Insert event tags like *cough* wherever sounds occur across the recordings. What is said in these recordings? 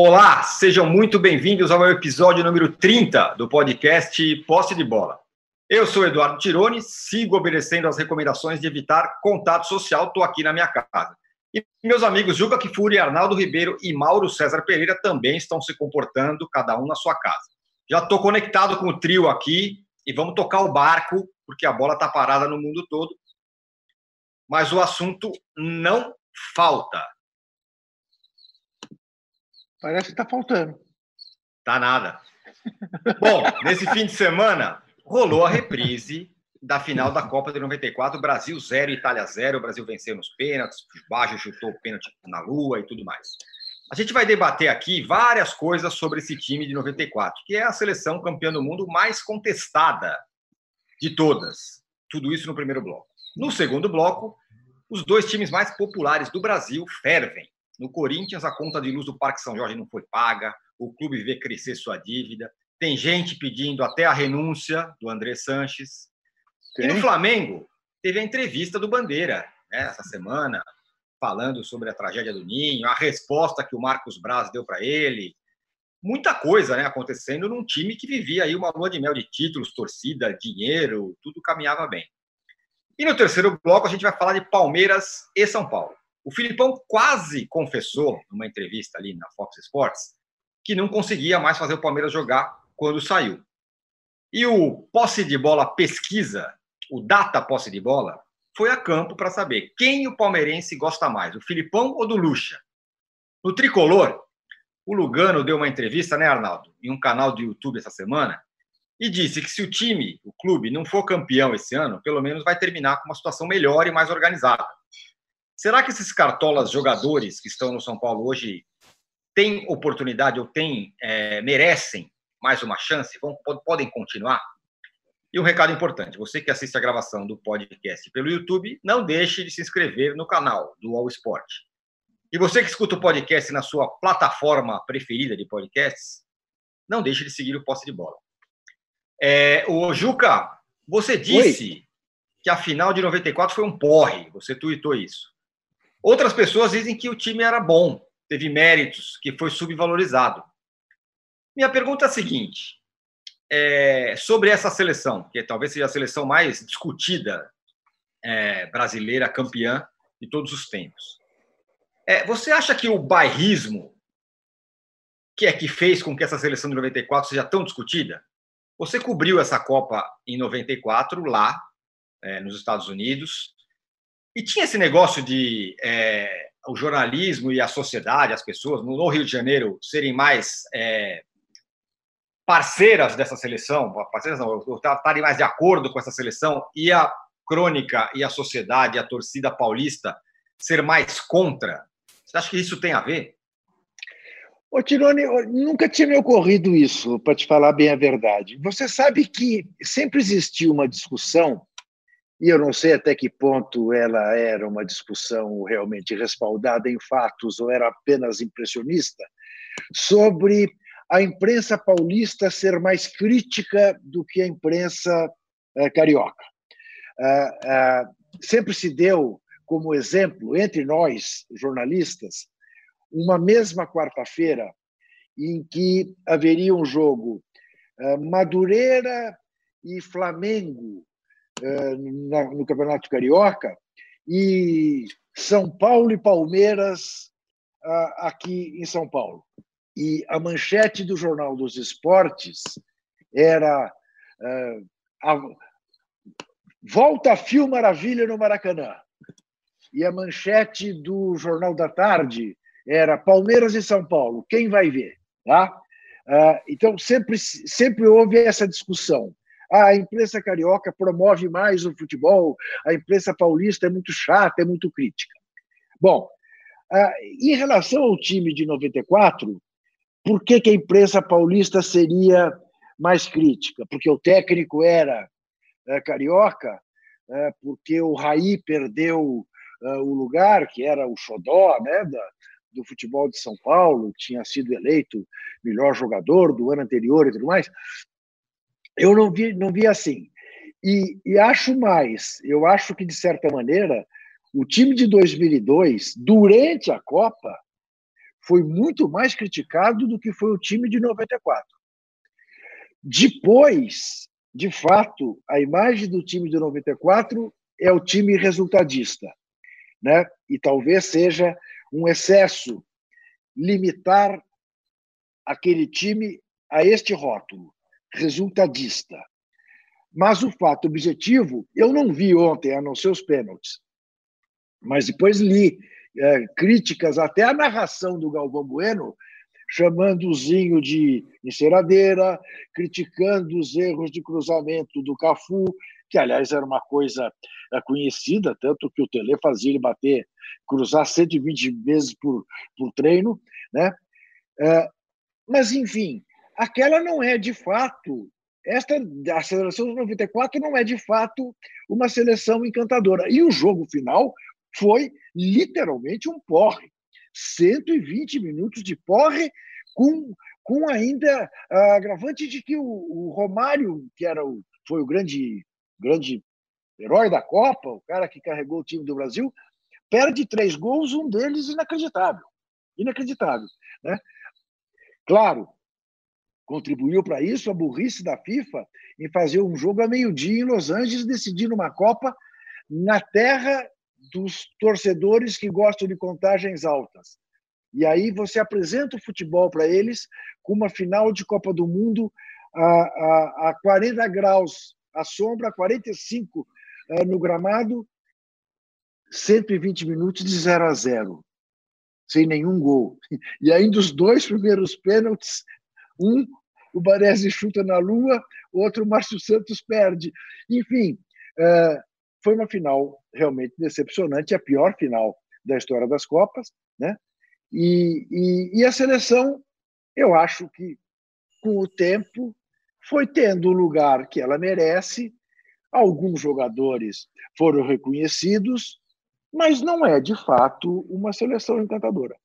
Olá, sejam muito bem-vindos ao episódio número 30 do podcast Posse de Bola. Eu sou Eduardo Tironi, sigo obedecendo às recomendações de evitar contato social, estou aqui na minha casa. E meus amigos Juca Kifuri, Arnaldo Ribeiro e Mauro César Pereira também estão se comportando, cada um na sua casa. Já estou conectado com o trio aqui e vamos tocar o barco, porque a bola está parada no mundo todo. Mas o assunto não falta. Parece que está faltando. Tá nada. Bom, nesse fim de semana rolou a reprise da final da Copa de 94, Brasil 0, Itália 0. O Brasil venceu nos pênaltis, Baixo chutou o pênalti na lua e tudo mais. A gente vai debater aqui várias coisas sobre esse time de 94, que é a seleção campeã do mundo mais contestada de todas. Tudo isso no primeiro bloco. No segundo bloco, os dois times mais populares do Brasil fervem. No Corinthians, a conta de luz do Parque São Jorge não foi paga, o clube vê crescer sua dívida. Tem gente pedindo até a renúncia do André Sanches. Tem. E no Flamengo, teve a entrevista do Bandeira né, essa semana, falando sobre a tragédia do Ninho, a resposta que o Marcos Braz deu para ele. Muita coisa né, acontecendo num time que vivia aí uma lua de mel de títulos, torcida, dinheiro, tudo caminhava bem. E no terceiro bloco, a gente vai falar de Palmeiras e São Paulo. O Filipão quase confessou, numa entrevista ali na Fox Sports, que não conseguia mais fazer o Palmeiras jogar quando saiu. E o posse de bola pesquisa, o data posse de bola, foi a campo para saber quem o palmeirense gosta mais, o Filipão ou do Lucha. No tricolor, o Lugano deu uma entrevista, né, Arnaldo, em um canal do YouTube essa semana, e disse que se o time, o clube, não for campeão esse ano, pelo menos vai terminar com uma situação melhor e mais organizada. Será que esses cartolas jogadores que estão no São Paulo hoje têm oportunidade ou têm, é, merecem mais uma chance? Vão, podem continuar? E um recado importante: você que assiste a gravação do podcast pelo YouTube, não deixe de se inscrever no canal do All Sport. E você que escuta o podcast na sua plataforma preferida de podcasts, não deixe de seguir o Posse de Bola. É, o Juca, você disse Oi. que a final de 94 foi um porre. Você tweetou isso. Outras pessoas dizem que o time era bom, teve méritos, que foi subvalorizado. Minha pergunta é a seguinte: é, sobre essa seleção, que talvez seja a seleção mais discutida é, brasileira, campeã de todos os tempos. É, você acha que o bairrismo que é que fez com que essa seleção de 94 seja tão discutida? Você cobriu essa Copa em 94 lá, é, nos Estados Unidos, e tinha esse negócio de é, o jornalismo e a sociedade, as pessoas no Rio de Janeiro serem mais é, parceiras dessa seleção, parceiras não, estarem mais de acordo com essa seleção e a crônica e a sociedade, a torcida paulista ser mais contra. Você acha que isso tem a ver? Ô, Tirone, nunca tinha me ocorrido isso, para te falar bem a verdade. Você sabe que sempre existiu uma discussão e eu não sei até que ponto ela era uma discussão realmente respaldada em fatos ou era apenas impressionista, sobre a imprensa paulista ser mais crítica do que a imprensa eh, carioca. Ah, ah, sempre se deu como exemplo, entre nós, jornalistas, uma mesma quarta-feira em que haveria um jogo ah, Madureira e Flamengo no Campeonato Carioca e São Paulo e Palmeiras ah, aqui em São Paulo. E a manchete do Jornal dos Esportes era eh, a, Volta a Fio Maravilha no Maracanã. E a manchete do Jornal da Tarde era Palmeiras e São Paulo, quem vai ver? Tá? Ah, então, sempre, sempre houve essa discussão. Ah, a imprensa carioca promove mais o futebol, a imprensa paulista é muito chata, é muito crítica. Bom, ah, em relação ao time de 94, por que, que a imprensa paulista seria mais crítica? Porque o técnico era é, carioca, é, porque o Raí perdeu é, o lugar, que era o xodó né, da, do futebol de São Paulo, tinha sido eleito melhor jogador do ano anterior e tudo mais eu não vi, não vi assim. E, e acho mais, eu acho que, de certa maneira, o time de 2002, durante a Copa, foi muito mais criticado do que foi o time de 94. Depois, de fato, a imagem do time de 94 é o time resultadista, né? E talvez seja um excesso limitar aquele time a este rótulo, resultadista. Mas o fato objetivo, eu não vi ontem, a não ser os pênaltis, mas depois li é, críticas até à narração do Galvão Bueno, chamando o Zinho de enceradeira, criticando os erros de cruzamento do Cafu, que aliás era uma coisa é, conhecida, tanto que o Tele fazia ele bater, cruzar 120 vezes por, por treino, né? É, mas enfim, aquela não é de fato esta a seleção de 94 não é de fato uma seleção encantadora. E o jogo final foi literalmente um porre. 120 minutos de porre com, com ainda a agravante de que o, o Romário, que era o, foi o grande, grande herói da Copa, o cara que carregou o time do Brasil, perde três gols, um deles inacreditável. Inacreditável. Né? Claro, contribuiu para isso a burrice da FIFA em fazer um jogo a meio-dia em Los Angeles, decidindo uma Copa na terra dos torcedores que gostam de contagens altas. E aí você apresenta o futebol para eles com uma final de Copa do Mundo a, a, a 40 graus à sombra, 45 uh, no gramado, 120 minutos de 0 a 0, sem nenhum gol. *laughs* E ainda os dois primeiros pênaltis, um o Baresi chuta na lua, outro o Márcio Santos perde. Enfim, uh, foi uma final realmente decepcionante, a pior final da história das Copas, né? E, e, e a seleção, eu acho que com o tempo foi tendo o lugar que ela merece. Alguns jogadores foram reconhecidos, mas não é de fato uma seleção encantadora.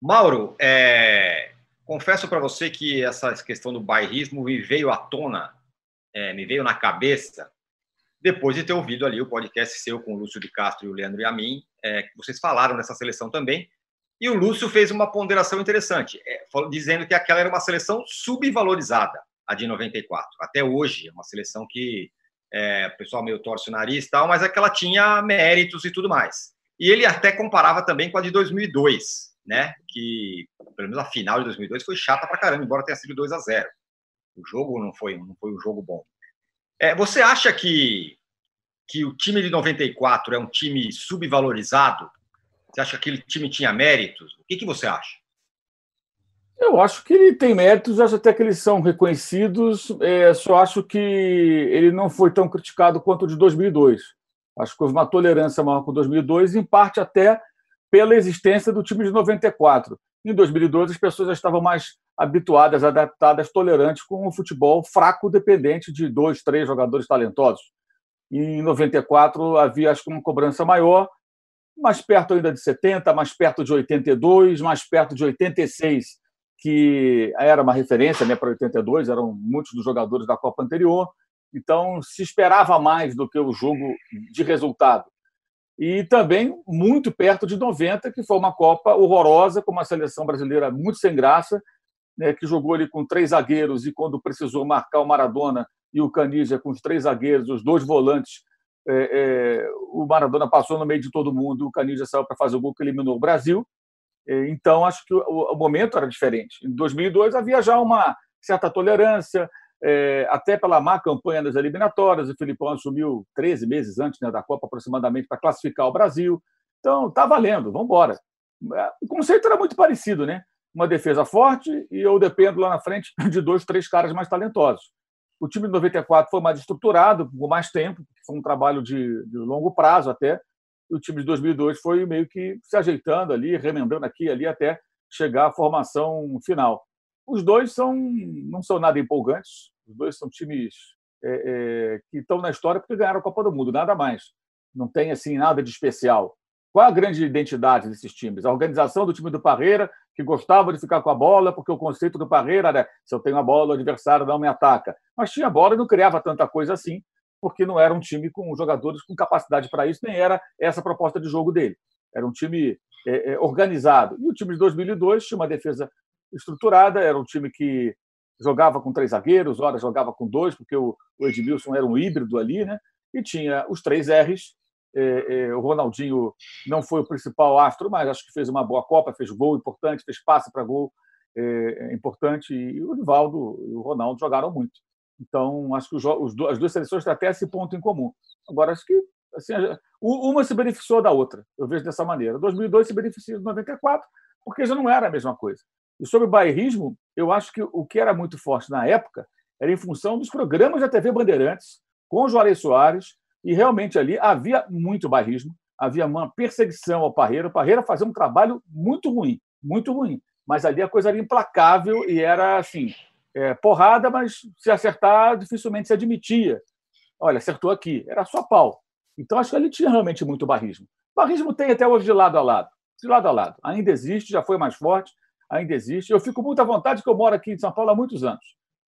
Mauro, é... confesso para você que essa questão do bairrismo me veio à tona, é, me veio na cabeça depois de ter ouvido ali o podcast seu com o Lúcio de Castro e o Leandro e a mim, é, vocês falaram dessa seleção também. E o Lúcio fez uma ponderação interessante, é, dizendo que aquela era uma seleção subvalorizada, a de 94. Até hoje, é uma seleção que é, o pessoal meio torce o nariz e tal, mas é tinha méritos e tudo mais. E ele até comparava também com a de 2002, né? Que, pelo menos a final de 2002 foi chata pra caramba, embora tenha sido 2 a 0 O jogo não foi, não foi um jogo bom. É, você acha que, que o time de 94 é um time subvalorizado? Você acha que aquele time tinha méritos? O que, que você acha? Eu acho que ele tem méritos, acho até que eles são reconhecidos, é, só acho que ele não foi tão criticado quanto o de 2002. Acho que houve uma tolerância maior com 2002, em parte até pela existência do time de 94. Em 2002, as pessoas já estavam mais habituadas, adaptadas, tolerantes com o futebol fraco, dependente de dois, três jogadores talentosos. Em 94 havia, acho que, uma cobrança maior, mais perto ainda de 70, mais perto de 82, mais perto de 86, que era uma referência né, para 82, eram muitos dos jogadores da Copa anterior. Então, se esperava mais do que o jogo de resultado e também muito perto de 90, que foi uma Copa horrorosa, com uma seleção brasileira muito sem graça, né, que jogou ali com três zagueiros e quando precisou marcar o Maradona e o Canija com os três zagueiros, os dois volantes, é, é, o Maradona passou no meio de todo mundo, o Canija saiu para fazer o gol que eliminou o Brasil. É, então, acho que o, o momento era diferente. Em 2002 havia já uma certa tolerância, é, até pela má campanha das eliminatórias. O Filipão assumiu 13 meses antes né, da Copa, aproximadamente, para classificar o Brasil. Então, está valendo, vamos embora. É, o conceito era muito parecido, né? Uma defesa forte e eu dependo lá na frente *laughs* de dois, três caras mais talentosos. O time de 94 foi mais estruturado, com mais tempo, foi um trabalho de, de longo prazo até. E o time de 2002 foi meio que se ajeitando ali, remendando aqui e ali até chegar à formação final. Os dois são, não são nada empolgantes, os dois são times é, é, que estão na história porque ganharam a Copa do Mundo, nada mais. Não tem assim nada de especial. Qual a grande identidade desses times? A organização do time do Parreira, que gostava de ficar com a bola, porque o conceito do Parreira era se eu tenho a bola, o adversário não me ataca. Mas tinha bola e não criava tanta coisa assim, porque não era um time com jogadores com capacidade para isso, nem era essa a proposta de jogo dele. Era um time é, é, organizado. E o time de 2002 tinha uma defesa estruturada, era um time que jogava com três zagueiros, horas jogava com dois, porque o, Edmilson era um híbrido ali, né? E tinha os três R's. É, é, o Ronaldinho não foi o principal astro, mas acho que fez uma boa Copa, fez gol importante, fez passe para gol é, importante. E o Rivaldo e o Ronaldo jogaram muito. Então, acho que os, os, as duas seleções têm até esse ponto em comum. Agora, acho que assim, uma se beneficiou da outra. Eu vejo dessa maneira. 2002 se beneficia de 94, porque já não era a mesma coisa. E sobre o bairrismo, eu acho que o que era muito forte na época era em função dos programas da TV Bandeirantes, com Juarez Soares, e realmente ali havia muito bairrismo, havia uma perseguição ao Parreira. O Parreira fazia um trabalho muito ruim, muito ruim. Mas ali a coisa era implacável e era assim, é, porrada, mas se acertar, dificilmente se admitia. Olha, acertou aqui, era só pau. Então, acho que ali tinha realmente muito barrismo. Barrismo tem até hoje de lado a lado. De lado a lado. Ainda existe, já foi mais forte, ainda existe. Eu fico muito à vontade que eu moro aqui em São Paulo há muitos anos.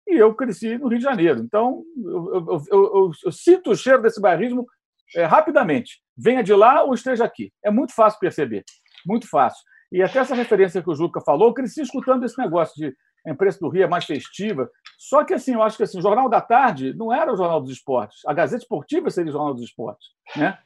E eu cresci no Rio de Janeiro. Então, eu, eu, eu, eu sinto o cheiro desse barrismo é, rapidamente. Venha de lá ou esteja aqui. É muito fácil perceber. Muito fácil. E até essa referência que o Juca falou, eu cresci escutando esse negócio de a imprensa do Rio é mais festiva. Só que, assim, eu acho que assim, o Jornal da Tarde não era o Jornal dos Esportes. A Gazeta Esportiva seria o Jornal dos Esportes. Né?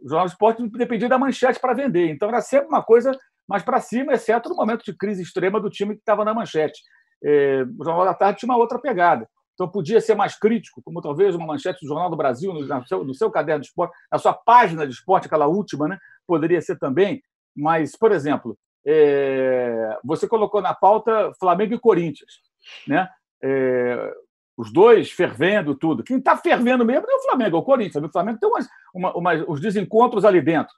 O Jornal dos Esportes dependia da manchete para vender. Então, era sempre uma coisa mais para cima, exceto no momento de crise extrema do time que estava na manchete. É, o Jornal da Tarde tinha uma outra pegada. Então, podia ser mais crítico, como talvez uma manchete do Jornal do Brasil, no seu, no seu caderno de esporte, na sua página de esporte, aquela última, né? poderia ser também. Mas, por exemplo, é, você colocou na pauta Flamengo e Corinthians, né? É, os dois fervendo tudo. Quem está fervendo mesmo é o Flamengo, é o Corinthians. O Flamengo tem umas, uma, umas, os desencontros ali dentro.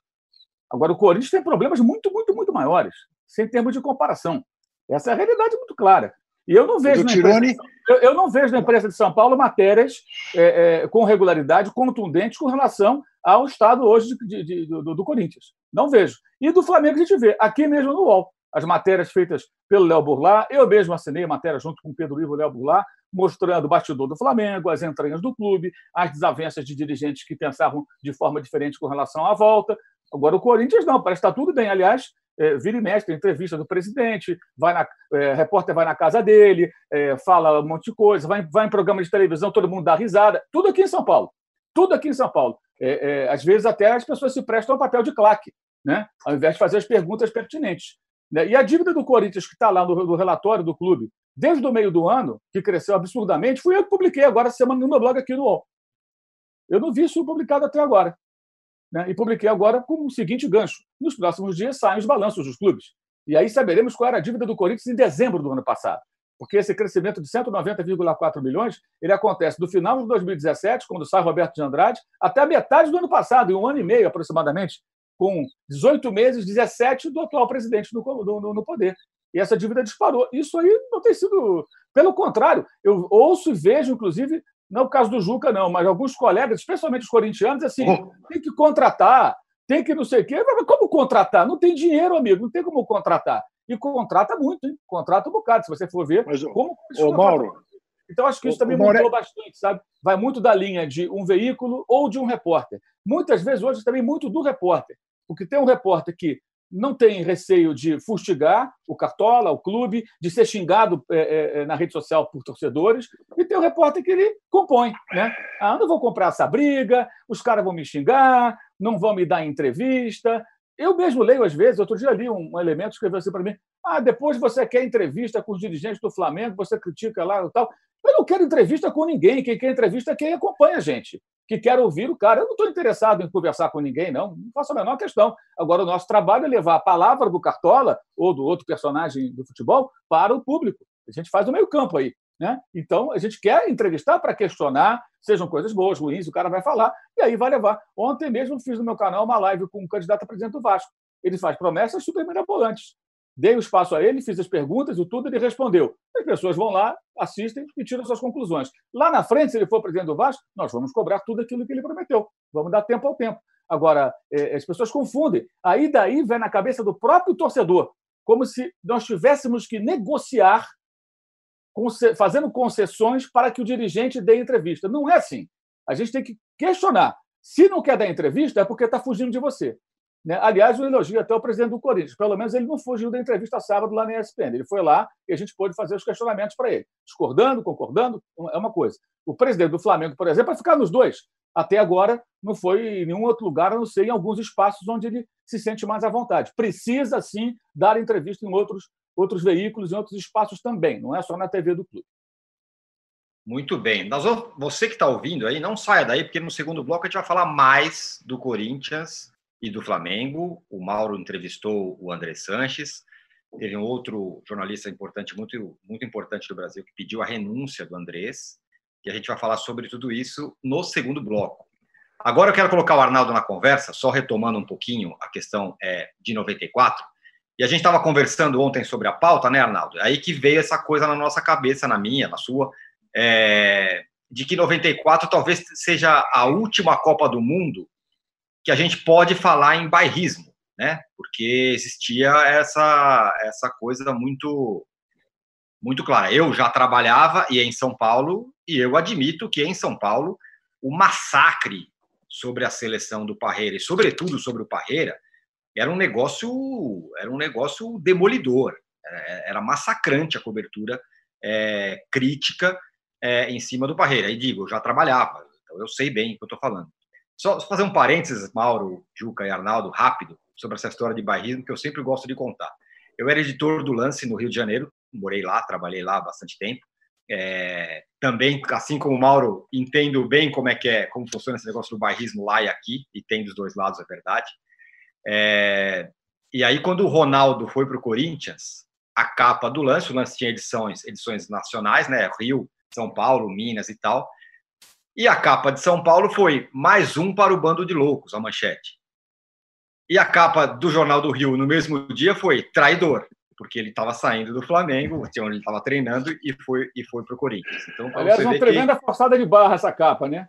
Agora, o Corinthians tem problemas muito, muito, muito maiores, sem termos de comparação. Essa é a realidade muito clara. E eu não vejo, na imprensa, eu, eu, não vejo na imprensa de São Paulo matérias é, é, com regularidade contundentes com relação ao estado hoje de, de, de, do, do, Corinthians. Não vejo. E do Flamengo a gente vê, aqui mesmo no UOL. As matérias feitas pelo Léo Burlá, eu mesmo assinei a matéria junto com o Pedro Ivo e Léo Burlá, mostrando o bastidor do Flamengo, as entranhas do clube, as desavenças de dirigentes que pensavam de forma diferente com relação à volta. Agora, o Corinthians não, parece que está tudo bem. Aliás, é, vira e mexe, entrevista do presidente, vai na, é, repórter vai na casa dele, é, fala um monte de coisa, vai, vai em programa de televisão, todo mundo dá risada. Tudo aqui em São Paulo. Tudo aqui em São Paulo é, é, às vezes até as pessoas se prestam ao papel de claque, né? ao invés de fazer as perguntas pertinentes. Né? E a dívida do Corinthians, que está lá no, no, relatório do clube, desde o meio do ano, que cresceu absurdamente, fui eu que publiquei agora semana no meu blog aqui no UOL. Eu não vi isso publicado até agora. Né? E publiquei agora com o seguinte gancho: nos próximos dias saem os balanços dos clubes. E aí saberemos qual era a dívida do Corinthians em dezembro do ano passado porque esse crescimento de 190,4 milhões ele acontece do final de 2017, quando sai Roberto de Andrade, até a metade do ano passado, em um ano e meio aproximadamente, com 18 meses, 17 do atual presidente no, no, no poder. E essa dívida disparou. Isso aí não tem sido. Pelo contrário, eu ouço e vejo, inclusive, não é o caso do Juca, não, mas alguns colegas, especialmente os corintianos, assim, oh. tem que contratar, tem que não sei o quê. Mas como contratar? Não tem dinheiro, amigo, não tem como contratar e contrata muito, hein? contrata um bocado, se você for ver. Mas, como ô, Mauro, então, acho que isso também mudou bastante, sabe? Vai muito da linha de um veículo ou de um repórter. Muitas vezes, hoje, também muito do repórter. Porque tem um repórter que não tem receio de fustigar o Cartola, o clube, de ser xingado é, é, na rede social por torcedores, e tem o repórter que ele compõe. Né? Ah, não vou comprar essa briga, os caras vão me xingar, não vão me dar entrevista, eu mesmo leio às vezes, outro dia li um, elemento que escreveu assim para mim: ah, depois você quer entrevista com os dirigentes do Flamengo, você critica lá e tal. Eu não quero entrevista com ninguém. Quem quer entrevista é quem acompanha a gente, que quer ouvir o cara. Eu não estou interessado em conversar com ninguém, não. Não faço a menor questão. Agora, o nosso trabalho é levar a palavra do Cartola ou do outro personagem do futebol para o público. A gente faz o meio-campo aí. Né? Então, a gente quer entrevistar para questionar, sejam coisas boas, ruins, o cara vai falar, e aí vai levar. Ontem mesmo fiz no meu canal uma live com um candidato a presidente do Vasco. Ele faz promessas super mirabolantes. Dei o espaço a ele, fiz as perguntas e tudo, ele respondeu. As pessoas vão lá, assistem e tiram suas conclusões. Lá na frente, se ele for presidente do Vasco, nós vamos cobrar tudo aquilo que ele prometeu. Vamos dar tempo ao tempo. Agora, é, as pessoas confundem. Aí daí vem na cabeça do próprio torcedor, como se nós tivéssemos que negociar fazendo concessões para que o dirigente dê entrevista. Não é assim. A gente tem que questionar. Se não quer dar entrevista, é porque está fugindo de você. Né? Aliás, um elogio até o presidente do Corinthians. Pelo menos ele não fugiu da entrevista sábado lá na ESPN. Ele foi lá e a gente pôde fazer os questionamentos para ele. Discordando, concordando, é uma coisa. O presidente do Flamengo, por exemplo, vai ficar nos dois. Até agora não foi em nenhum outro lugar, a não ser em alguns espaços onde ele se sente mais à vontade. Precisa, sim, dar entrevista em outros, outros veículos, em outros espaços também, não é só na TV do clube. Muito bem. Você que está ouvindo aí, não saia daí, porque no segundo bloco a gente vai falar mais do Corinthians e do Flamengo. O Mauro entrevistou o André Sanches. Teve um outro jornalista importante, muito, muito importante do Brasil, que pediu a renúncia do Andrés. E a gente vai falar sobre tudo isso no segundo bloco. Agora eu quero colocar o Arnaldo na conversa, só retomando um pouquinho a questão é, de 94. E a gente estava conversando ontem sobre a pauta, né, Arnaldo? Aí que veio essa coisa na nossa cabeça, na minha, na sua, é, de que 94 talvez seja a última Copa do Mundo que a gente pode falar em bairrismo, né? Porque existia essa essa coisa muito muito clara. Eu já trabalhava e em São Paulo e eu admito que em São Paulo o massacre sobre a seleção do Parreira e sobretudo sobre o Parreira era um negócio era um negócio demolidor. Era massacrante a cobertura é, crítica é, em cima do Parreira. E digo, eu já trabalhava, então eu sei bem o que eu estou falando. Só fazer um parênteses, Mauro, Juca e Arnaldo, rápido, sobre essa história de bairrismo, que eu sempre gosto de contar. Eu era editor do Lance no Rio de Janeiro, morei lá, trabalhei lá há bastante tempo. É, também, assim como o Mauro, entendo bem como é que é, como funciona esse negócio do bairrismo lá e aqui, e tem dos dois lados, é verdade. É, e aí, quando o Ronaldo foi para o Corinthians, a capa do Lance, o Lance tinha edições, edições nacionais, né? Rio, São Paulo, Minas e tal. E a capa de São Paulo foi mais um para o bando de loucos, a manchete. E a capa do Jornal do Rio no mesmo dia foi traidor, porque ele estava saindo do Flamengo, onde ele estava treinando, e foi, e foi para o Corinthians. Então, Aliás, uma tremenda que... forçada de barra essa capa, né?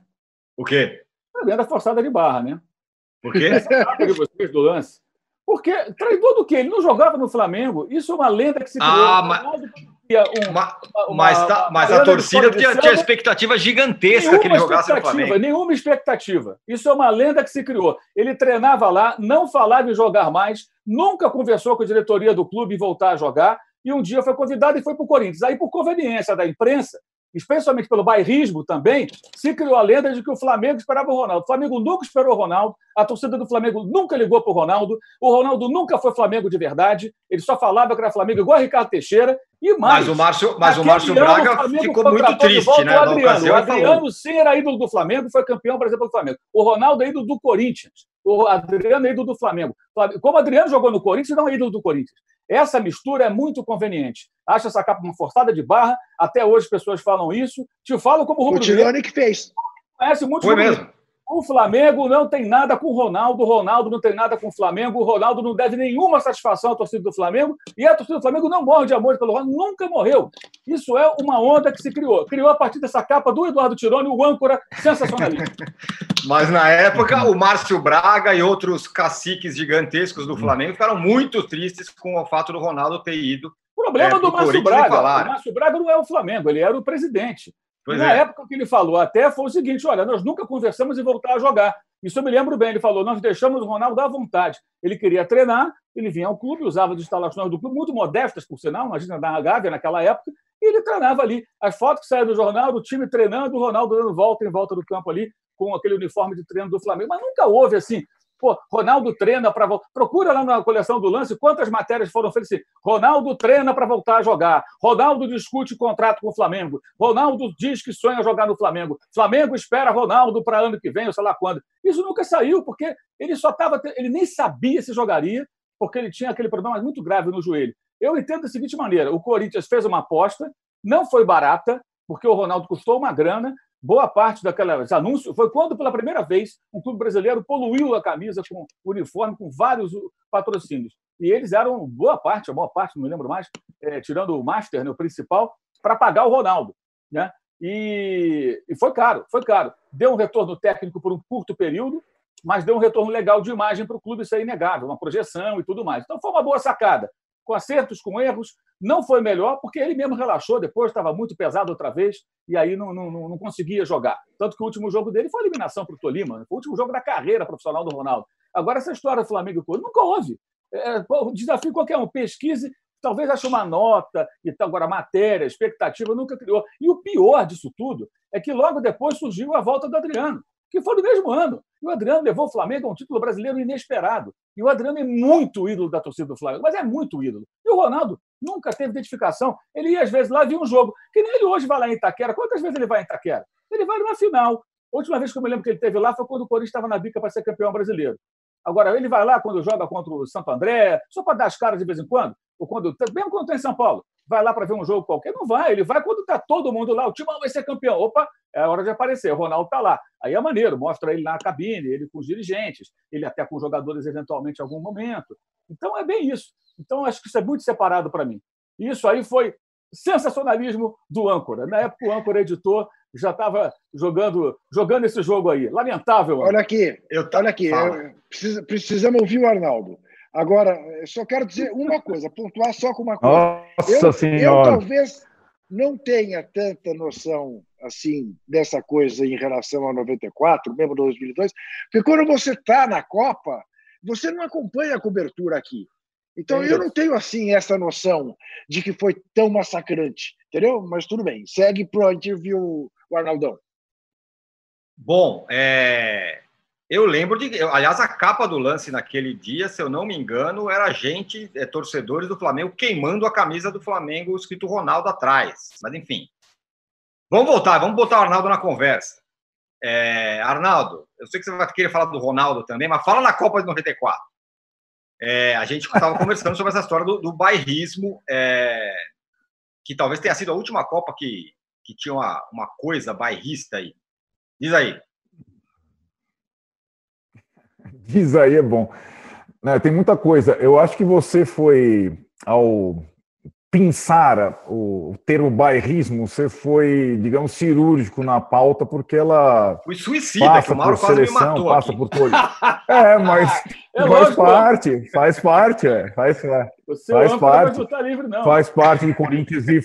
O quê? Tremenda forçada de barra, né? Por quê? Essa capa de vocês do lance. Porque traidor do quê? Ele não jogava no Flamengo. Isso é uma lenda que se criou. Ah, mas... Um, uma, uma, mas, tá, mas a torcida tinha, tinha expectativa gigantesca que ele jogasse no Flamengo. Nenhuma expectativa. Isso é uma lenda que se criou. Ele treinava lá, não falava em jogar mais, nunca conversou com a diretoria do clube em voltar a jogar, e um dia foi convidado e foi para o Corinthians. Aí, por conveniência da imprensa, especialmente pelo bairrismo também, se criou a lenda de que o Flamengo esperava o Ronaldo. O Flamengo nunca esperou o Ronaldo, a torcida do Flamengo nunca ligou para o Ronaldo, o Ronaldo nunca foi Flamengo de verdade, ele só falava que era Flamengo igual a Ricardo Teixeira, e mais. Mas o Márcio, mas o Márcio Braga o ficou muito triste, né? O Adriano, o Adriano sim, era ídolo do Flamengo, foi campeão, por exemplo, do Flamengo. O Ronaldo é ídolo do Corinthians. O Adriano é ídolo do Flamengo. Como o Adriano jogou no Corinthians, não é ídolo do Corinthians. Essa mistura é muito conveniente. Acho essa capa uma forçada de barra. Até hoje as pessoas falam isso. Te falo como rubro O Tirone que fez. Conhece muito Foi mesmo. O Flamengo não tem nada com o Ronaldo, o Ronaldo não tem nada com o Flamengo, o Ronaldo não deve nenhuma satisfação à torcida do Flamengo e a torcida do Flamengo não morre de amor pelo Ronaldo, nunca morreu. Isso é uma onda que se criou. Criou a partir dessa capa do Eduardo Tironi, o âncora sensacionalista. *laughs* Mas na época, o Márcio Braga e outros caciques gigantescos do Flamengo ficaram muito tristes com o fato do Ronaldo ter ido. O problema é, do Márcio Braga, o Márcio Braga não é o Flamengo, ele era o presidente. Pois na é. época que ele falou até foi o seguinte: olha, nós nunca conversamos em voltar a jogar. Isso eu me lembro bem. Ele falou: nós deixamos o Ronaldo à vontade. Ele queria treinar, ele vinha ao clube, usava as instalações do clube, muito modestas, por sinal, imagina da Gávea naquela época, e ele treinava ali. As fotos que saíram do jornal, do time treinando, o Ronaldo dando volta em volta do campo ali, com aquele uniforme de treino do Flamengo. Mas nunca houve assim. Pô, Ronaldo treina para voltar. Procura lá na coleção do lance quantas matérias foram feitas assim. Ronaldo treina para voltar a jogar. Ronaldo discute contrato com o Flamengo. Ronaldo diz que sonha jogar no Flamengo. Flamengo espera Ronaldo para ano que vem, ou sei lá quando. Isso nunca saiu, porque ele só estava. Ele nem sabia se jogaria, porque ele tinha aquele problema muito grave no joelho. Eu entendo da seguinte maneira: o Corinthians fez uma aposta, não foi barata, porque o Ronaldo custou uma grana, boa parte daqueles anúncios foi quando, pela primeira vez, um clube brasileiro poluiu a camisa com uniforme, com vários patrocínios. E eles eram, boa parte, a maior parte, não me lembro mais, é, tirando o Master, né, o principal, para pagar o Ronaldo. Né? E, e foi caro, foi caro. Deu um retorno técnico por um curto período, mas deu um retorno legal de imagem para o clube, isso é inegável, uma projeção e tudo mais. Então foi uma boa sacada com acertos, com erros. Não foi melhor, porque ele mesmo relaxou depois, estava muito pesado outra vez, e aí não, não, não conseguia jogar. Tanto que o último jogo dele foi eliminação para o Tolima, foi o último jogo da carreira profissional do Ronaldo. Agora, essa história do Flamengo e Corinthians nunca houve. É, o desafio qualquer um, pesquise, talvez ache uma nota, e tal, agora matéria, expectativa, nunca criou. E o pior disso tudo é que logo depois surgiu a volta do Adriano, que foi no mesmo ano. E o Adriano levou o Flamengo a um título brasileiro inesperado. E o Adriano é muito ídolo da torcida do Flamengo, mas é muito ídolo. E o Ronaldo nunca teve identificação. Ele ia, às vezes, lá via um jogo. Que nem ele hoje vai lá em Itaquera. Quantas vezes ele vai em Itaquera? Ele vai numa final. A última vez que eu me lembro que ele teve lá foi quando o Corinthians estava na bica para ser campeão brasileiro. Agora, ele vai lá quando joga contra o Santo André, só para dar as caras de vez em quando, ou quando, mesmo quando está em São Paulo, vai lá para ver um jogo qualquer. Não vai, ele vai quando está todo mundo lá, o time vai ser campeão. Opa, é hora de aparecer, o Ronaldo está lá. Aí é maneiro, mostra ele na cabine, ele com os dirigentes, ele até com os jogadores eventualmente em algum momento. Então é bem isso. Então acho que isso é muito separado para mim. Isso aí foi sensacionalismo do âncora. Na época o âncora editor já estava jogando, jogando esse jogo aí. Lamentável. Olha aqui, eu, olha aqui, eu, precisa, precisamos ouvir o Arnaldo. Agora, só quero dizer uma coisa, pontuar só com uma coisa. Nossa eu, Senhora! Eu talvez não tenha tanta noção assim dessa coisa em relação a 94, mesmo 2002, porque quando você está na Copa, você não acompanha a cobertura aqui. Então eu não tenho assim essa noção de que foi tão massacrante, entendeu? Mas tudo bem, segue para o interview, o Arnaldão. Bom, é... eu lembro de. Aliás, a capa do lance naquele dia, se eu não me engano, era gente, é, torcedores do Flamengo, queimando a camisa do Flamengo escrito Ronaldo atrás. Mas enfim. Vamos voltar, vamos botar o Arnaldo na conversa. É, Arnaldo, eu sei que você vai querer falar do Ronaldo também, mas fala na Copa de 94. É, a gente estava *laughs* conversando sobre essa história do, do bairrismo, é, que talvez tenha sido a última Copa que, que tinha uma, uma coisa bairrista aí. Diz aí. *laughs* Diz aí é bom. Né, tem muita coisa. Eu acho que você foi ao pensar o termo bairrismo, você foi, digamos, cirúrgico na pauta, porque ela. Fui suicida, passa que o Mauro por seleção, me matou passa aqui. por todo. *laughs* É, mas é faz lógico, parte, faz parte, é, faz, faz parte. Livre, faz parte de Corinthians e.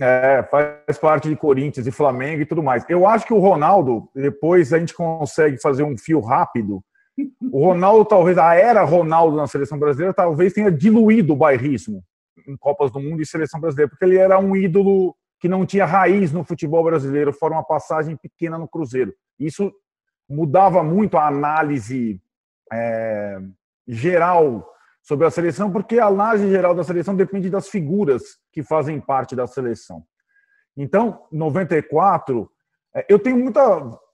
É, faz parte de Corinthians e Flamengo e tudo mais. Eu acho que o Ronaldo, depois a gente consegue fazer um fio rápido. O Ronaldo, talvez, a era Ronaldo na seleção brasileira, talvez tenha diluído o bairrismo em Copas do Mundo e seleção brasileira, porque ele era um ídolo que não tinha raiz no futebol brasileiro, fora uma passagem pequena no Cruzeiro. Isso mudava muito a análise é, geral sobre a seleção, porque a análise geral da seleção depende das figuras que fazem parte da seleção. Então, 94, é, eu tenho muita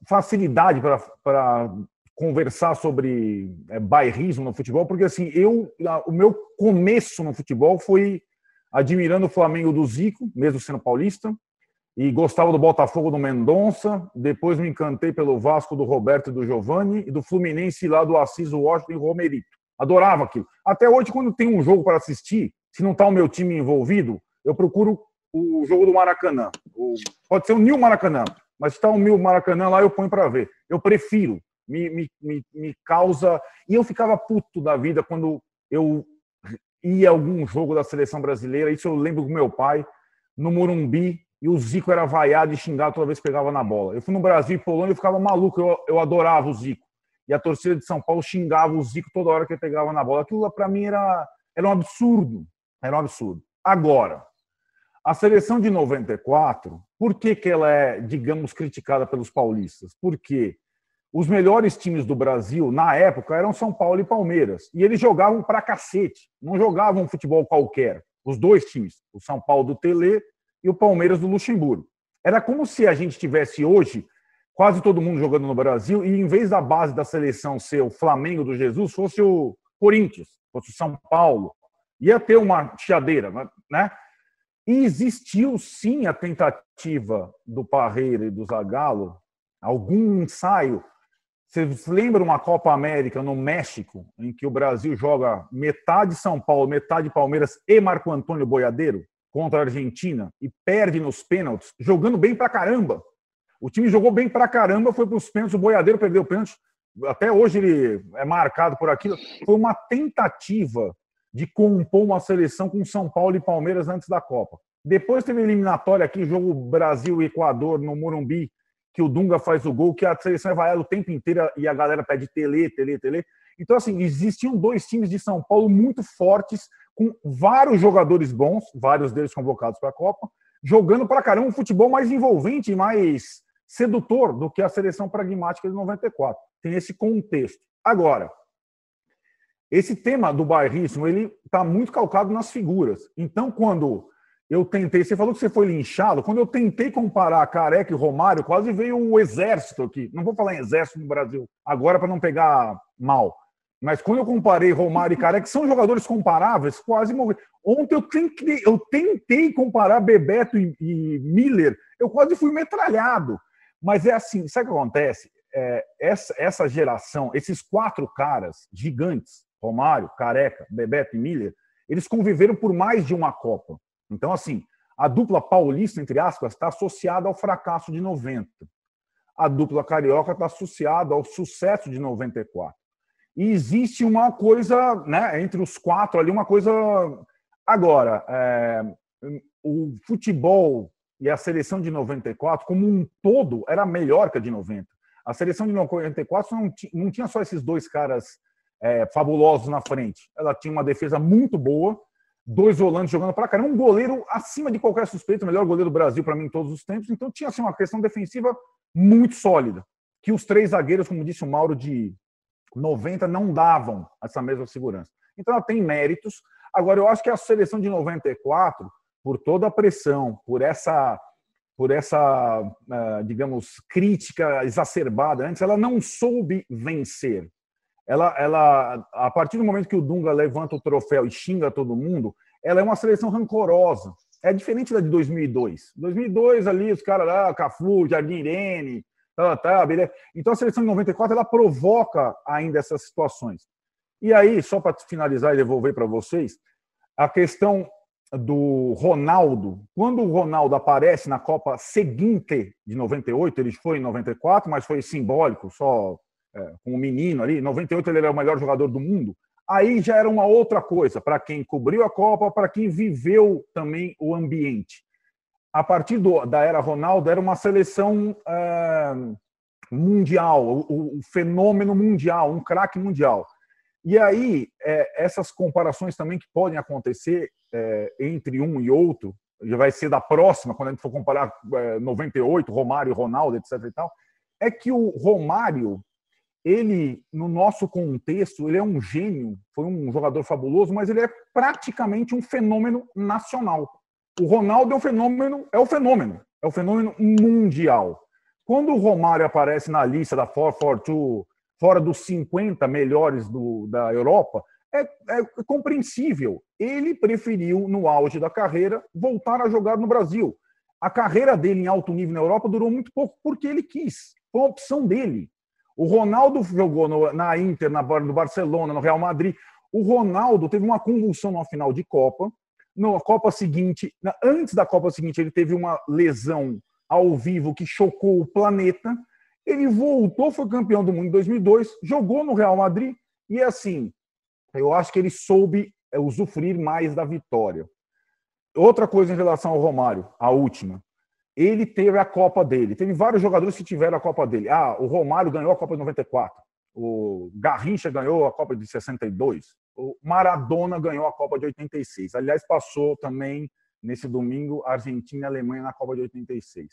facilidade para conversar sobre é, bairrismo no futebol, porque assim, eu, o meu começo no futebol foi admirando o Flamengo do Zico, mesmo sendo paulista, e gostava do Botafogo do Mendonça, depois me encantei pelo Vasco do Roberto e do Giovanni, e do Fluminense lá do Assis, Washington e Romerito. Adorava aquilo. Até hoje, quando tem um jogo para assistir, se não está o meu time envolvido, eu procuro o jogo do Maracanã. Pode ser o Nil Maracanã, mas se está o Nil Maracanã lá, eu ponho para ver. Eu prefiro me, me, me, me causa. E eu ficava puto da vida quando eu ia a algum jogo da seleção brasileira. Isso eu lembro com meu pai, no Morumbi, e o Zico era vaiado e xingado toda vez que pegava na bola. Eu fui no Brasil e Polônia e ficava maluco, eu, eu adorava o Zico. E a torcida de São Paulo xingava o Zico toda hora que ele pegava na bola. Aquilo para mim era, era um absurdo. Era um absurdo. Agora, a seleção de 94, por que, que ela é, digamos, criticada pelos paulistas? Porque os melhores times do Brasil, na época, eram São Paulo e Palmeiras. E eles jogavam pra cacete. Não jogavam futebol qualquer. Os dois times, o São Paulo do Tele e o Palmeiras do Luxemburgo. Era como se a gente tivesse hoje quase todo mundo jogando no Brasil e em vez da base da seleção ser o Flamengo do Jesus, fosse o Corinthians, fosse o São Paulo. Ia ter uma chiadeira, né? E existiu sim a tentativa do Parreira e do Zagallo, algum ensaio você lembra uma Copa América no México, em que o Brasil joga metade São Paulo, metade Palmeiras e Marco Antônio Boiadeiro contra a Argentina e perde nos pênaltis, jogando bem pra caramba. O time jogou bem pra caramba, foi para os pênaltis, o Boiadeiro perdeu o pênalti. Até hoje ele é marcado por aquilo. Foi uma tentativa de compor uma seleção com São Paulo e Palmeiras antes da Copa. Depois teve eliminatória aqui, jogo Brasil-Equador no Morumbi, que o Dunga faz o gol, que a seleção é vaiada o tempo inteiro e a galera pede tele, tele, tele. Então, assim, existiam dois times de São Paulo muito fortes, com vários jogadores bons, vários deles convocados para a Copa, jogando para caramba um futebol mais envolvente e mais sedutor do que a seleção pragmática de 94. Tem esse contexto. Agora, esse tema do bairrismo, ele está muito calcado nas figuras. Então, quando eu tentei, você falou que você foi linchado, quando eu tentei comparar Careca e Romário, quase veio o exército aqui. Não vou falar em exército no Brasil agora para não pegar mal. Mas quando eu comparei Romário e Careca, são jogadores comparáveis, quase morri. Ontem eu tentei, eu tentei comparar Bebeto e, e Miller, eu quase fui metralhado. Mas é assim, sabe o que acontece? É, essa, essa geração, esses quatro caras gigantes, Romário, Careca, Bebeto e Miller, eles conviveram por mais de uma Copa. Então, assim, a dupla paulista, entre aspas, está associada ao fracasso de 90. A dupla carioca está associada ao sucesso de 94. E existe uma coisa, né, entre os quatro ali, uma coisa. Agora, é, o futebol e a seleção de 94, como um todo, era melhor que a de 90. A seleção de 94 não, não tinha só esses dois caras é, fabulosos na frente. Ela tinha uma defesa muito boa, dois volantes jogando para caramba, um goleiro acima de qualquer suspeito, o melhor goleiro do Brasil para mim em todos os tempos. Então tinha assim, uma questão defensiva muito sólida, que os três zagueiros, como disse o Mauro, de 90 não davam essa mesma segurança. Então ela tem méritos. Agora, eu acho que a seleção de 94, por toda a pressão, por essa, por essa uh, digamos, crítica exacerbada antes, ela não soube vencer. Ela, ela, a partir do momento que o Dunga levanta o troféu e xinga todo mundo, ela é uma seleção rancorosa. É diferente da de 2002. 2002 ali, os caras lá, Cafu, Jardim Irene, tá, tá. Então a seleção de 94 ela provoca ainda essas situações. E aí, só para finalizar e devolver para vocês, a questão do Ronaldo. Quando o Ronaldo aparece na Copa seguinte de 98, ele foi em 94, mas foi simbólico, só é, com o menino ali, 98 ele era o melhor jogador do mundo, aí já era uma outra coisa, para quem cobriu a Copa, para quem viveu também o ambiente. A partir do, da era Ronaldo, era uma seleção é, mundial, o, o, fenômeno mundial, um craque mundial. E aí, é, essas comparações também que podem acontecer é, entre um e outro, já vai ser da próxima, quando a gente for comparar 98, é, Romário e Ronaldo, etc. e tal, é que o Romário ele, no nosso contexto, ele é um gênio, foi um jogador fabuloso, mas ele é praticamente um fenômeno nacional. O Ronaldo é um fenômeno, é o fenômeno, é o fenômeno mundial. Quando o Romário aparece na lista da 442, fora dos 50 melhores do, da Europa, é, é compreensível. Ele preferiu, no auge da carreira, voltar a jogar no Brasil. A carreira dele em alto nível na Europa durou muito pouco porque ele quis. Foi uma opção dele. O Ronaldo jogou no, na Inter, na, no Barcelona, no Real Madrid. O Ronaldo teve uma convulsão na final de Copa. Na Copa seguinte, antes da Copa seguinte, ele teve uma lesão ao vivo que chocou o planeta. Ele voltou, foi campeão do mundo em 2002, jogou no Real Madrid e assim, eu acho que ele soube é, usufruir mais da vitória. Outra coisa em relação ao Romário, a última ele teve a Copa dele. Teve vários jogadores que tiveram a Copa dele. Ah, o Romário ganhou a Copa de 94. O Garrincha ganhou a Copa de 62. O Maradona ganhou a Copa de 86. Aliás, passou também nesse domingo Argentina e Alemanha na Copa de 86.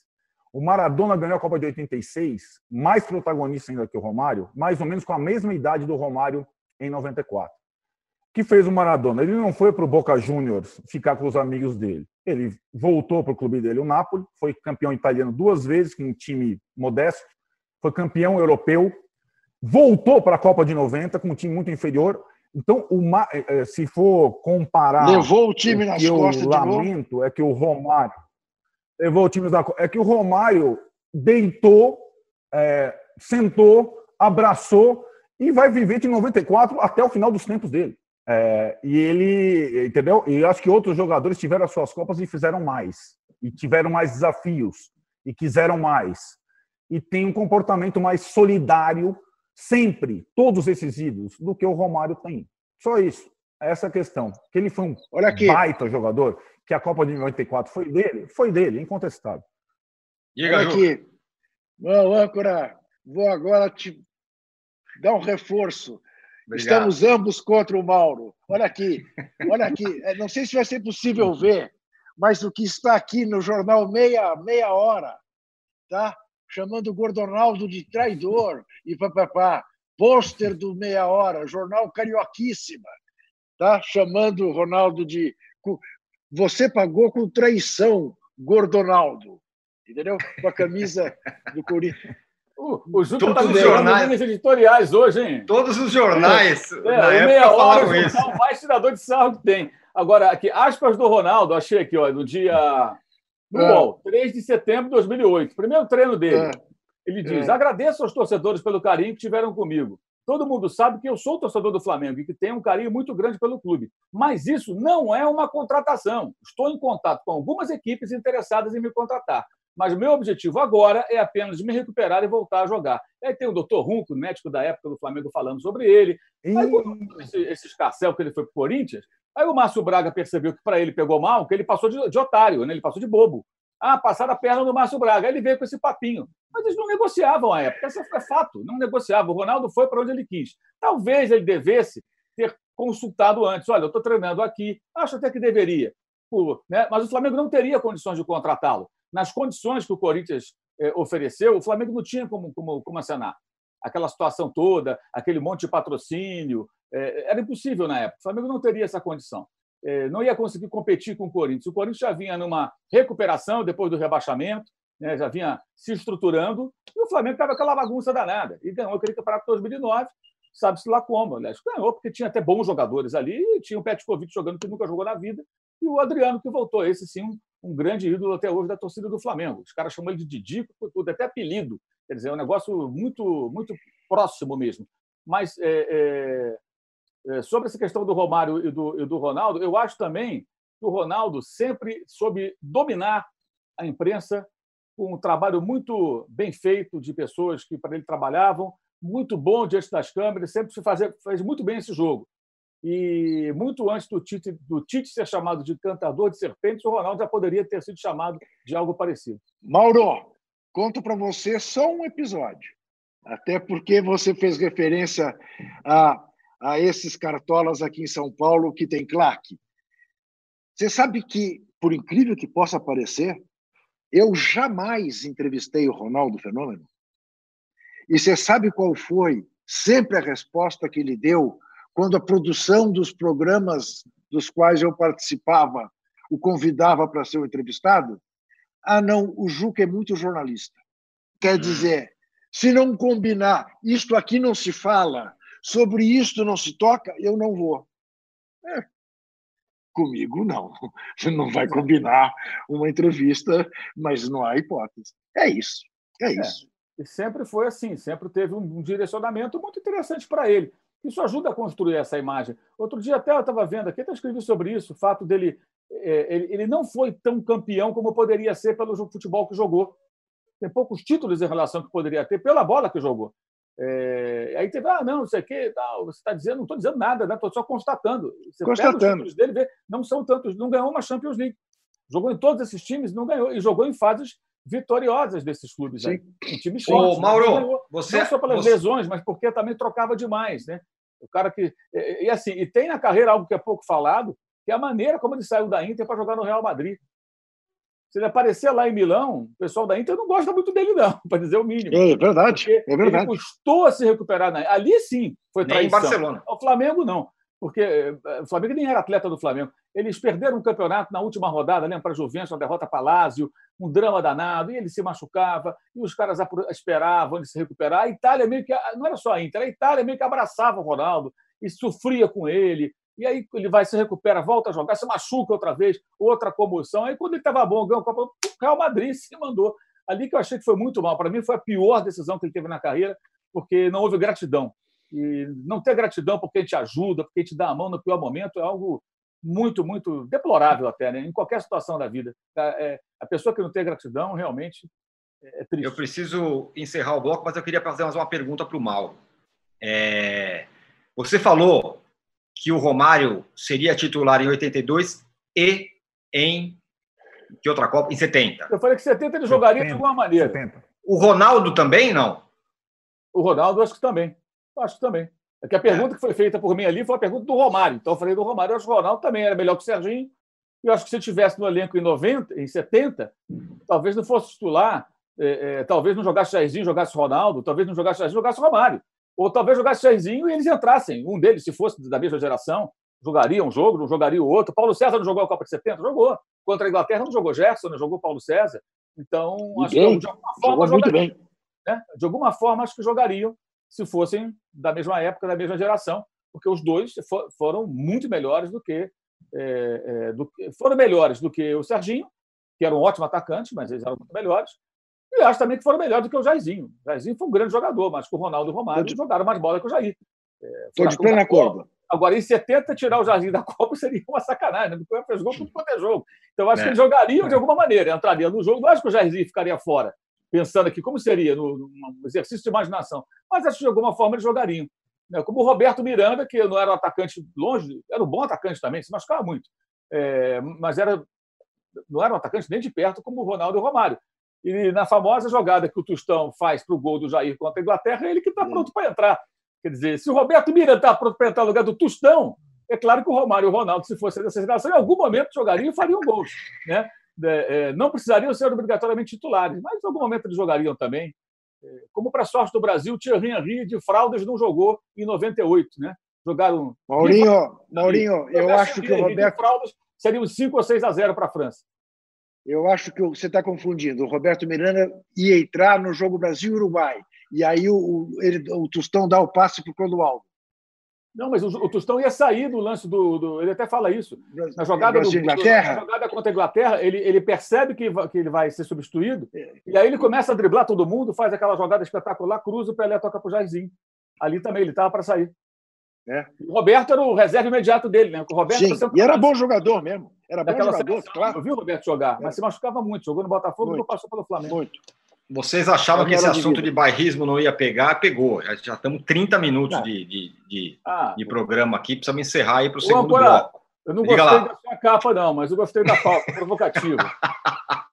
O Maradona ganhou a Copa de 86, mais protagonista ainda que o Romário, mais ou menos com a mesma idade do Romário em 94 que fez o Maradona? Ele não foi para o Boca Juniors ficar com os amigos dele. Ele voltou para o clube dele, o Napoli, foi campeão italiano duas vezes, com um time modesto, foi campeão europeu, voltou para a Copa de 90 com um time muito inferior. Então, uma, eh, eh, se for comparar. Levou o time nas que costas. Eu lamento é que o Romário. Levou o time da. É que o Romário deitou, é, sentou, abraçou e vai viver de 94 até o final dos tempos dele. É, e ele, entendeu? E acho que outros jogadores tiveram as suas Copas e fizeram mais. E tiveram mais desafios. E quiseram mais. E tem um comportamento mais solidário, sempre, todos esses ídolos, do que o Romário tem. Só isso. Essa questão. Que ele foi um Olha aqui. baita jogador, que a Copa de 94 foi dele, foi dele, incontestável. Olha aqui. Bom, âncora, vou agora te dar um reforço Estamos ambos contra o Mauro. Olha aqui, olha aqui. É, não sei se vai ser possível ver, mas o que está aqui no jornal Meia, meia Hora, tá? chamando o Gordonaldo de traidor e papapá. Pôster do Meia Hora, jornal carioquíssima, tá? chamando o Ronaldo de. Você pagou com traição, Gordonaldo. Entendeu? Com a camisa do Corinthians. O, o Juca está nos jornais editoriais hoje, hein? Todos os jornais é, na é, meia hora, o isso. O mais tirador de sarro que tem. Agora, aqui, aspas do Ronaldo, achei aqui, ó, no dia. No é. UOL, 3 de setembro de 2008, primeiro treino dele. É. Ele diz: é. agradeço aos torcedores pelo carinho que tiveram comigo. Todo mundo sabe que eu sou torcedor do Flamengo e que tenho um carinho muito grande pelo clube. Mas isso não é uma contratação. Estou em contato com algumas equipes interessadas em me contratar. Mas o meu objetivo agora é apenas me recuperar e voltar a jogar. Aí tem o doutor Runco, médico da época do Flamengo, falando sobre ele. Aí, esse, esse escarcel que ele foi para o Corinthians, aí o Márcio Braga percebeu que para ele pegou mal, que ele passou de, de otário, né? ele passou de bobo. Ah, passaram a perna do Márcio Braga. Aí ele veio com esse papinho. Mas eles não negociavam à época. Isso é fato, não negociavam. O Ronaldo foi para onde ele quis. Talvez ele devesse ter consultado antes. Olha, eu estou treinando aqui, acho até que deveria. Né? Mas o Flamengo não teria condições de contratá-lo nas condições que o Corinthians eh, ofereceu, o Flamengo não tinha como, como, como acenar. Aquela situação toda, aquele monte de patrocínio, eh, era impossível na época. O Flamengo não teria essa condição. Eh, não ia conseguir competir com o Corinthians. O Corinthians já vinha numa recuperação depois do rebaixamento, né, já vinha se estruturando, e o Flamengo estava aquela bagunça danada. E ganhou aquele campeonato de 2009, sabe-se lá como. Aliás, ganhou porque tinha até bons jogadores ali, e tinha o Petkovic jogando que nunca jogou na vida, e o Adriano que voltou. Esse sim, um grande ídolo até hoje da torcida do Flamengo. Os caras chamam ele de Didico, tudo, até apelido. Quer dizer, é um negócio muito, muito próximo mesmo. Mas é, é, é, sobre essa questão do Romário e do, e do Ronaldo, eu acho também que o Ronaldo sempre soube dominar a imprensa com um trabalho muito bem feito de pessoas que para ele trabalhavam, muito bom diante das câmeras, sempre se fazia, fez muito bem esse jogo. E muito antes do Tite, do Tite ser chamado de cantador de serpentes, o Ronaldo já poderia ter sido chamado de algo parecido. Mauro, conto para você só um episódio. Até porque você fez referência a, a esses cartolas aqui em São Paulo que tem claque. Você sabe que, por incrível que possa parecer, eu jamais entrevistei o Ronaldo Fenômeno. E você sabe qual foi sempre a resposta que ele deu quando a produção dos programas dos quais eu participava o convidava para ser o entrevistado, ah, não, o Juca é muito jornalista. Quer hum. dizer, se não combinar, isto aqui não se fala, sobre isto não se toca, eu não vou. É. Comigo, não. *laughs* Não vai combinar uma entrevista, mas não há hipótese. É isso. É, é isso. É. E sempre foi assim, sempre teve um direcionamento muito interessante para ele. Isso ajuda a construir essa imagem. Outro dia até eu estava vendo aqui, até escrevi sobre isso, o fato dele. É, ele, ele não foi tão campeão como poderia ser pelo futebol que jogou. Tem poucos títulos em relação que poderia ter pela bola que jogou. É, aí teve, ah, não, não sei o quê, tal, você está dizendo, não estou dizendo nada, estou né? só constatando. Você constatando. pega os títulos dele vê, não são tantos, não ganhou uma Champions League. Jogou em todos esses times, não ganhou, e jogou em fases vitoriosas desses clubes aí. Em times fortes. Ô, Mauro, você, não só pelas você... lesões, mas porque também trocava demais, né? O cara que. E, assim, e tem na carreira algo que é pouco falado, que é a maneira como ele saiu da Inter para jogar no Real Madrid. Se ele aparecer lá em Milão, o pessoal da Inter não gosta muito dele, não, *laughs* para dizer o mínimo. É verdade. É verdade. Ele custou a se recuperar. Na... Ali sim foi traição. Nem em Barcelona. O Flamengo não porque eh, o Flamengo nem era atleta do Flamengo. Eles perderam o campeonato na última rodada, lembra, para a Juventus, uma derrota para Lazio, um drama danado, e ele se machucava, e os caras esperavam ele se recuperar. A Itália meio que, não era só a Inter, a Itália meio que abraçava o Ronaldo e sofria com ele. E aí ele vai, se recupera, volta a jogar, se machuca outra vez, outra comoção. Aí quando ele estava bom, ganhou o Copa, o Real Madrid se mandou. Ali que eu achei que foi muito mal. Para mim foi a pior decisão que ele teve na carreira, porque não houve gratidão. E não ter gratidão porque a gente ajuda, porque a gente dá a mão no pior momento é algo muito, muito deplorável até, né? em qualquer situação da vida. É, a pessoa que não tem gratidão realmente é triste. Eu preciso encerrar o bloco, mas eu queria fazer mais uma pergunta para o Mauro. É... Você falou que o Romário seria titular em 82 e em que outra Copa? Em 70. Eu falei que 70 ele jogaria 70, de alguma maneira. 70. O Ronaldo também, não? O Ronaldo, acho que também. Acho que também. É que a pergunta que foi feita por mim ali foi a pergunta do Romário. Então eu falei do Romário, eu acho que o Ronaldo também era melhor que o Serginho. Eu acho que se tivesse no elenco em 90, em 70, talvez não fosse titular, é, é, talvez não jogasse Jairzinho, jogasse Ronaldo, talvez não jogasse Jairzinho, jogasse Romário. Ou talvez jogasse Jairzinho e eles entrassem. Um deles, se fosse da mesma geração, jogaria um jogo, não jogaria o outro. Paulo César não jogou a Copa de 70? Jogou. Contra a Inglaterra não jogou Gerson, não jogou Paulo César. Então, e acho bem, que de alguma forma. Bem. Né? De alguma forma, acho que jogariam se fossem da mesma época, da mesma geração, porque os dois foram muito melhores do que, é, é, do, foram melhores do que o Serginho, que era um ótimo atacante, mas eles eram muito melhores. E acho também que foram melhores do que o Jairzinho. O Jairzinho foi um grande jogador, mas com o Ronaldo e o Romário de... jogaram mais bola que o Jair. Estou é, de plena acordo. Agora, em 70, tirar o Jairzinho da Copa seria uma sacanagem. Né? Porque fez gol tudo quanto é jogo. Então, acho é. que eles jogariam de alguma maneira, entraria no jogo. Não acho que o Jairzinho ficaria fora, pensando aqui como seria, no, no exercício de imaginação. Mas acho que de alguma forma eles jogariam. Né? Como o Roberto Miranda, que não era um atacante longe, era um bom atacante também, se machucava muito. É, mas era, não era um atacante nem de perto como o Ronaldo e o Romário. E na famosa jogada que o Tostão faz para o gol do Jair contra a Inglaterra, é ele que está pronto para entrar. Quer dizer, se o Roberto Miranda está pronto para entrar no lugar do Tostão, é claro que o Romário e o Ronaldo, se fossem dessa geração, em algum momento jogariam e fariam gols. Né? É, é, não precisariam ser obrigatoriamente titulares, mas em algum momento eles jogariam também. É, como para sorte do Brasil, Thierry Henry de fraldas não jogou em 98, né? Jogaram. Maurinho, Maurinho, eu acho que o Roberto. Fraldas seriam 5 ou 6 a 0 para a França. Eu acho que você está confundindo. O Roberto Miranda ia entrar no jogo Brasil-Uruguai. E aí o, ele, o Tostão dá o passe para o Clodoaldo. Não, mas o, o Tostão ia sair do lance do, do, Ele até fala isso. Na jogada, do, Inglaterra. na jogada contra a Inglaterra, ele, ele percebe que, que ele vai ser substituído. É. E aí ele começa a driblar todo mundo, faz aquela jogada espetacular, cruza o Pelé, toca para o Jairzinho. Ali também, ele estava para sair. É. O Roberto era o reserva imediato dele, né? O Roberto Sim, e era bom jogador mesmo. Era bom jogador, seleção, claro. Eu vi o Roberto jogar, mas é. se machucava muito. Jogou no Botafogo e passou pelo Flamengo. Muito. Vocês achavam que esse assunto de bairrismo não ia pegar? Pegou. Já, já estamos 30 minutos de, de, de, ah, de, programa aqui. Precisamos encerrar aí para o segundo bloco. Eu não Diga gostei lá. da sua capa, não, mas eu gostei da pauta *laughs* provocativa.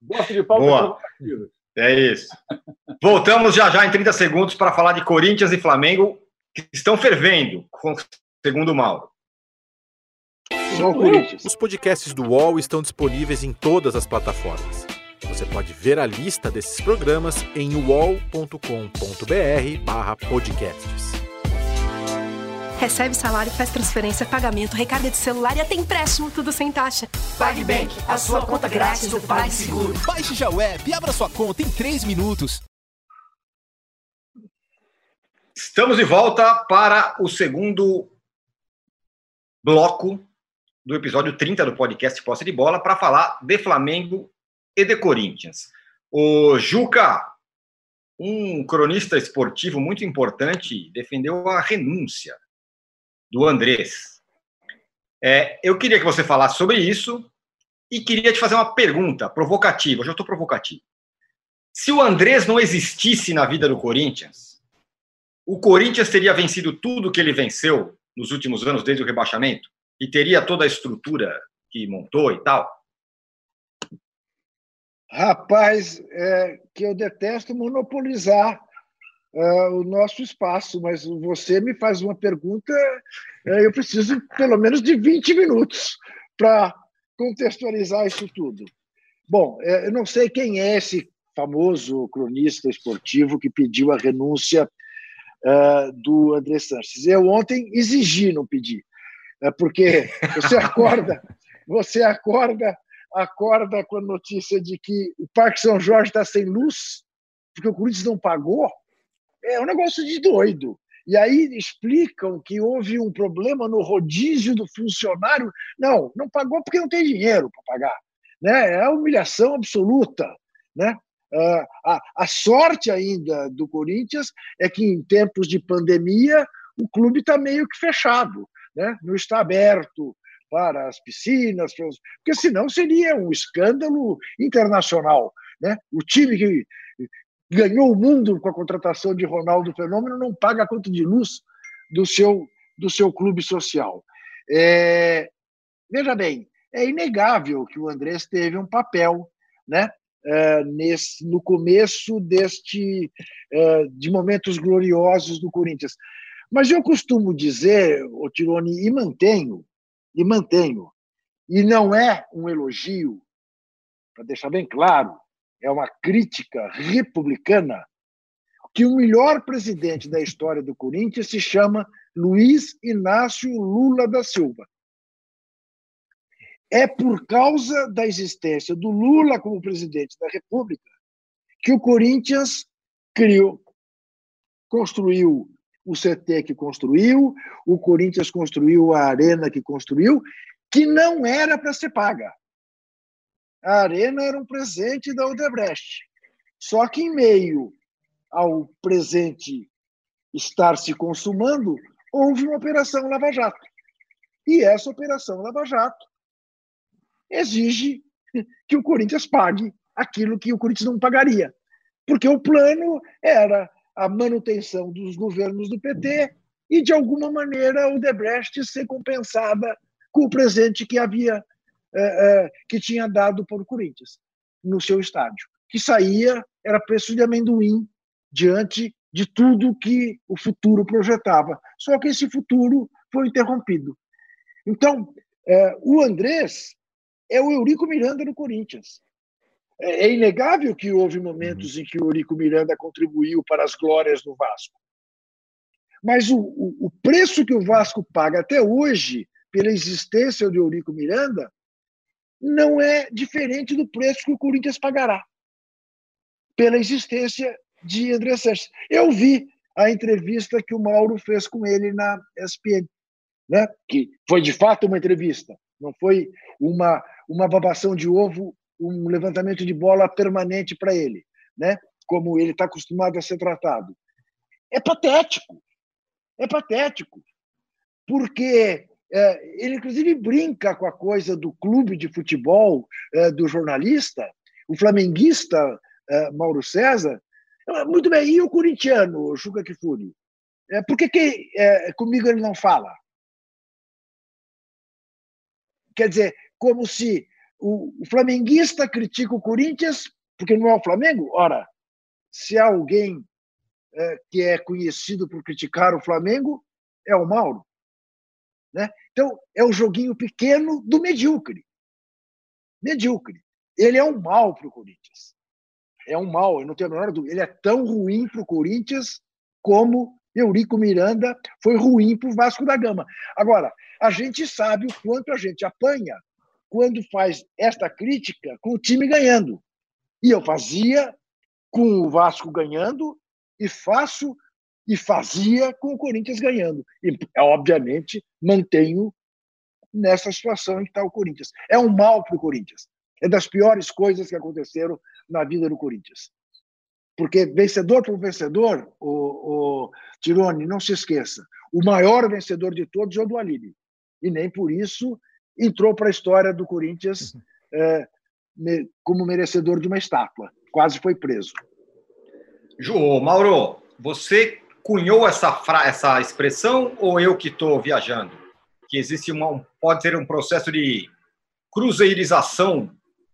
Gosto de pauta provocativa. É isso. Voltamos já já em 30 segundos para falar de Corinthians e Flamengo, que estão fervendo, segundo o Mauro. Os podcasts do UOL estão disponíveis em todas as plataformas. Você pode ver a lista desses programas em uol.com.br/podcasts. Recebe salário, faz transferência, pagamento, recarga de celular e até empréstimo, tudo sem taxa. PagBank, a sua conta grátis do PagSeguro. Baixe já o app e abra sua conta em 3 minutos. Estamos de volta para o segundo bloco do episódio 30 do podcast Posse de Bola para falar de Flamengo e de Corinthians. O Juca, um cronista esportivo muito importante, defendeu a renúncia do Andrés. É, eu queria que você falasse sobre isso e queria te fazer uma pergunta provocativa. Hoje eu estou provocativo. Se o Andrés não existisse na vida do Corinthians, o Corinthians teria vencido tudo que ele venceu nos últimos anos, desde o rebaixamento? E teria toda a estrutura que montou e tal? Rapaz, é, que eu detesto monopolizar é, o nosso espaço, mas você me faz uma pergunta, é, eu preciso pelo menos de 20 minutos para contextualizar isso tudo. Bom, é, eu não sei quem é esse famoso cronista esportivo que pediu a renúncia é, do André Sanches. Eu ontem exigi não pedir, é, porque você *laughs* acorda, você acorda acorda com a notícia de que o Parque São Jorge está sem luz, porque o Corinthians não pagou, é um negócio de doido. E aí explicam que houve um problema no rodízio do funcionário. Não, não pagou porque não tem dinheiro para pagar. Né? É humilhação absoluta. Né? Uh, a, a sorte ainda do Corinthians é que em tempos de pandemia o clube está meio que fechado, né? não está aberto, para as piscinas, porque senão seria um escândalo internacional. Né? O time que ganhou o mundo com a contratação de Ronaldo Fenômeno não paga a conta de luz do seu, do seu clube social. É, veja bem, é inegável que o Andrés teve um papel né, é, nesse, no começo deste é, de momentos gloriosos do Corinthians. Mas eu costumo dizer, o Tironi, e mantenho, e mantenho, e não é um elogio, para deixar bem claro, é uma crítica republicana, que o melhor presidente da história do Corinthians se chama Luiz Inácio Lula da Silva. É por causa da existência do Lula como presidente da República que o Corinthians criou, construiu o CT que construiu, o Corinthians construiu a arena que construiu, que não era para ser paga. A arena era um presente da Odebrecht. Só que em meio ao presente estar se consumando, houve uma operação Lava Jato. E essa operação Lava Jato exige que o Corinthians pague aquilo que o Corinthians não pagaria. Porque o plano era a manutenção dos governos do PT e, de alguma maneira, o Debrecht ser compensada com o presente que havia é, é, que tinha dado o Corinthians no seu estádio, que saía era preço de amendoim diante de tudo que o futuro projetava. Só que esse futuro foi interrompido. Então, é, o Andrés é o Eurico Miranda no Corinthians. É, é inegável que houve momentos em que o Eurico Miranda contribuiu para as glórias do Vasco. Mas o, o, o preço que o Vasco paga até hoje pela existência do Eurico Miranda não é diferente do preço que o Corinthians pagará pela existência de André Sanches. Eu vi a entrevista que o Mauro fez com ele na ESPN, né? que foi de fato uma entrevista, não foi uma, uma babação de ovo, um levantamento de bola permanente para ele, né? como ele está acostumado a ser tratado. É patético, é patético, porque é, ele, inclusive, brinca com a coisa do clube de futebol é, do jornalista, o flamenguista é, Mauro César. Muito bem, e o corintiano, o Juca Kifuri? É, por que, que é, comigo ele não fala? Quer dizer, como se o, o flamenguista critica o Corinthians porque não é o Flamengo? Ora, se há alguém é, que é conhecido por criticar o Flamengo, é o Mauro. Né? Então, é o joguinho pequeno do medíocre. Medíocre. Ele é um mal para o Corinthians. É um mal, eu não tenho a menor dúvida. Ele é tão ruim para o Corinthians como Eurico Miranda foi ruim para o Vasco da Gama. Agora, a gente sabe o quanto a gente apanha quando faz esta crítica com o time ganhando. E eu fazia com o Vasco ganhando e faço e fazia com o Corinthians ganhando. E, obviamente, mantenho nessa situação em que está o Corinthians. É um mal para o Corinthians. É das piores coisas que aconteceram na vida do Corinthians. Porque vencedor por vencedor, o, o Tirone, não se esqueça, o maior vencedor de todos é o do Aline. E nem por isso entrou para a história do Corinthians é, como merecedor de uma estátua. Quase foi preso. João, Mauro, você cunhou essa, fra... essa expressão ou eu que estou viajando? Que existe uma, pode ser um processo de cruzeirização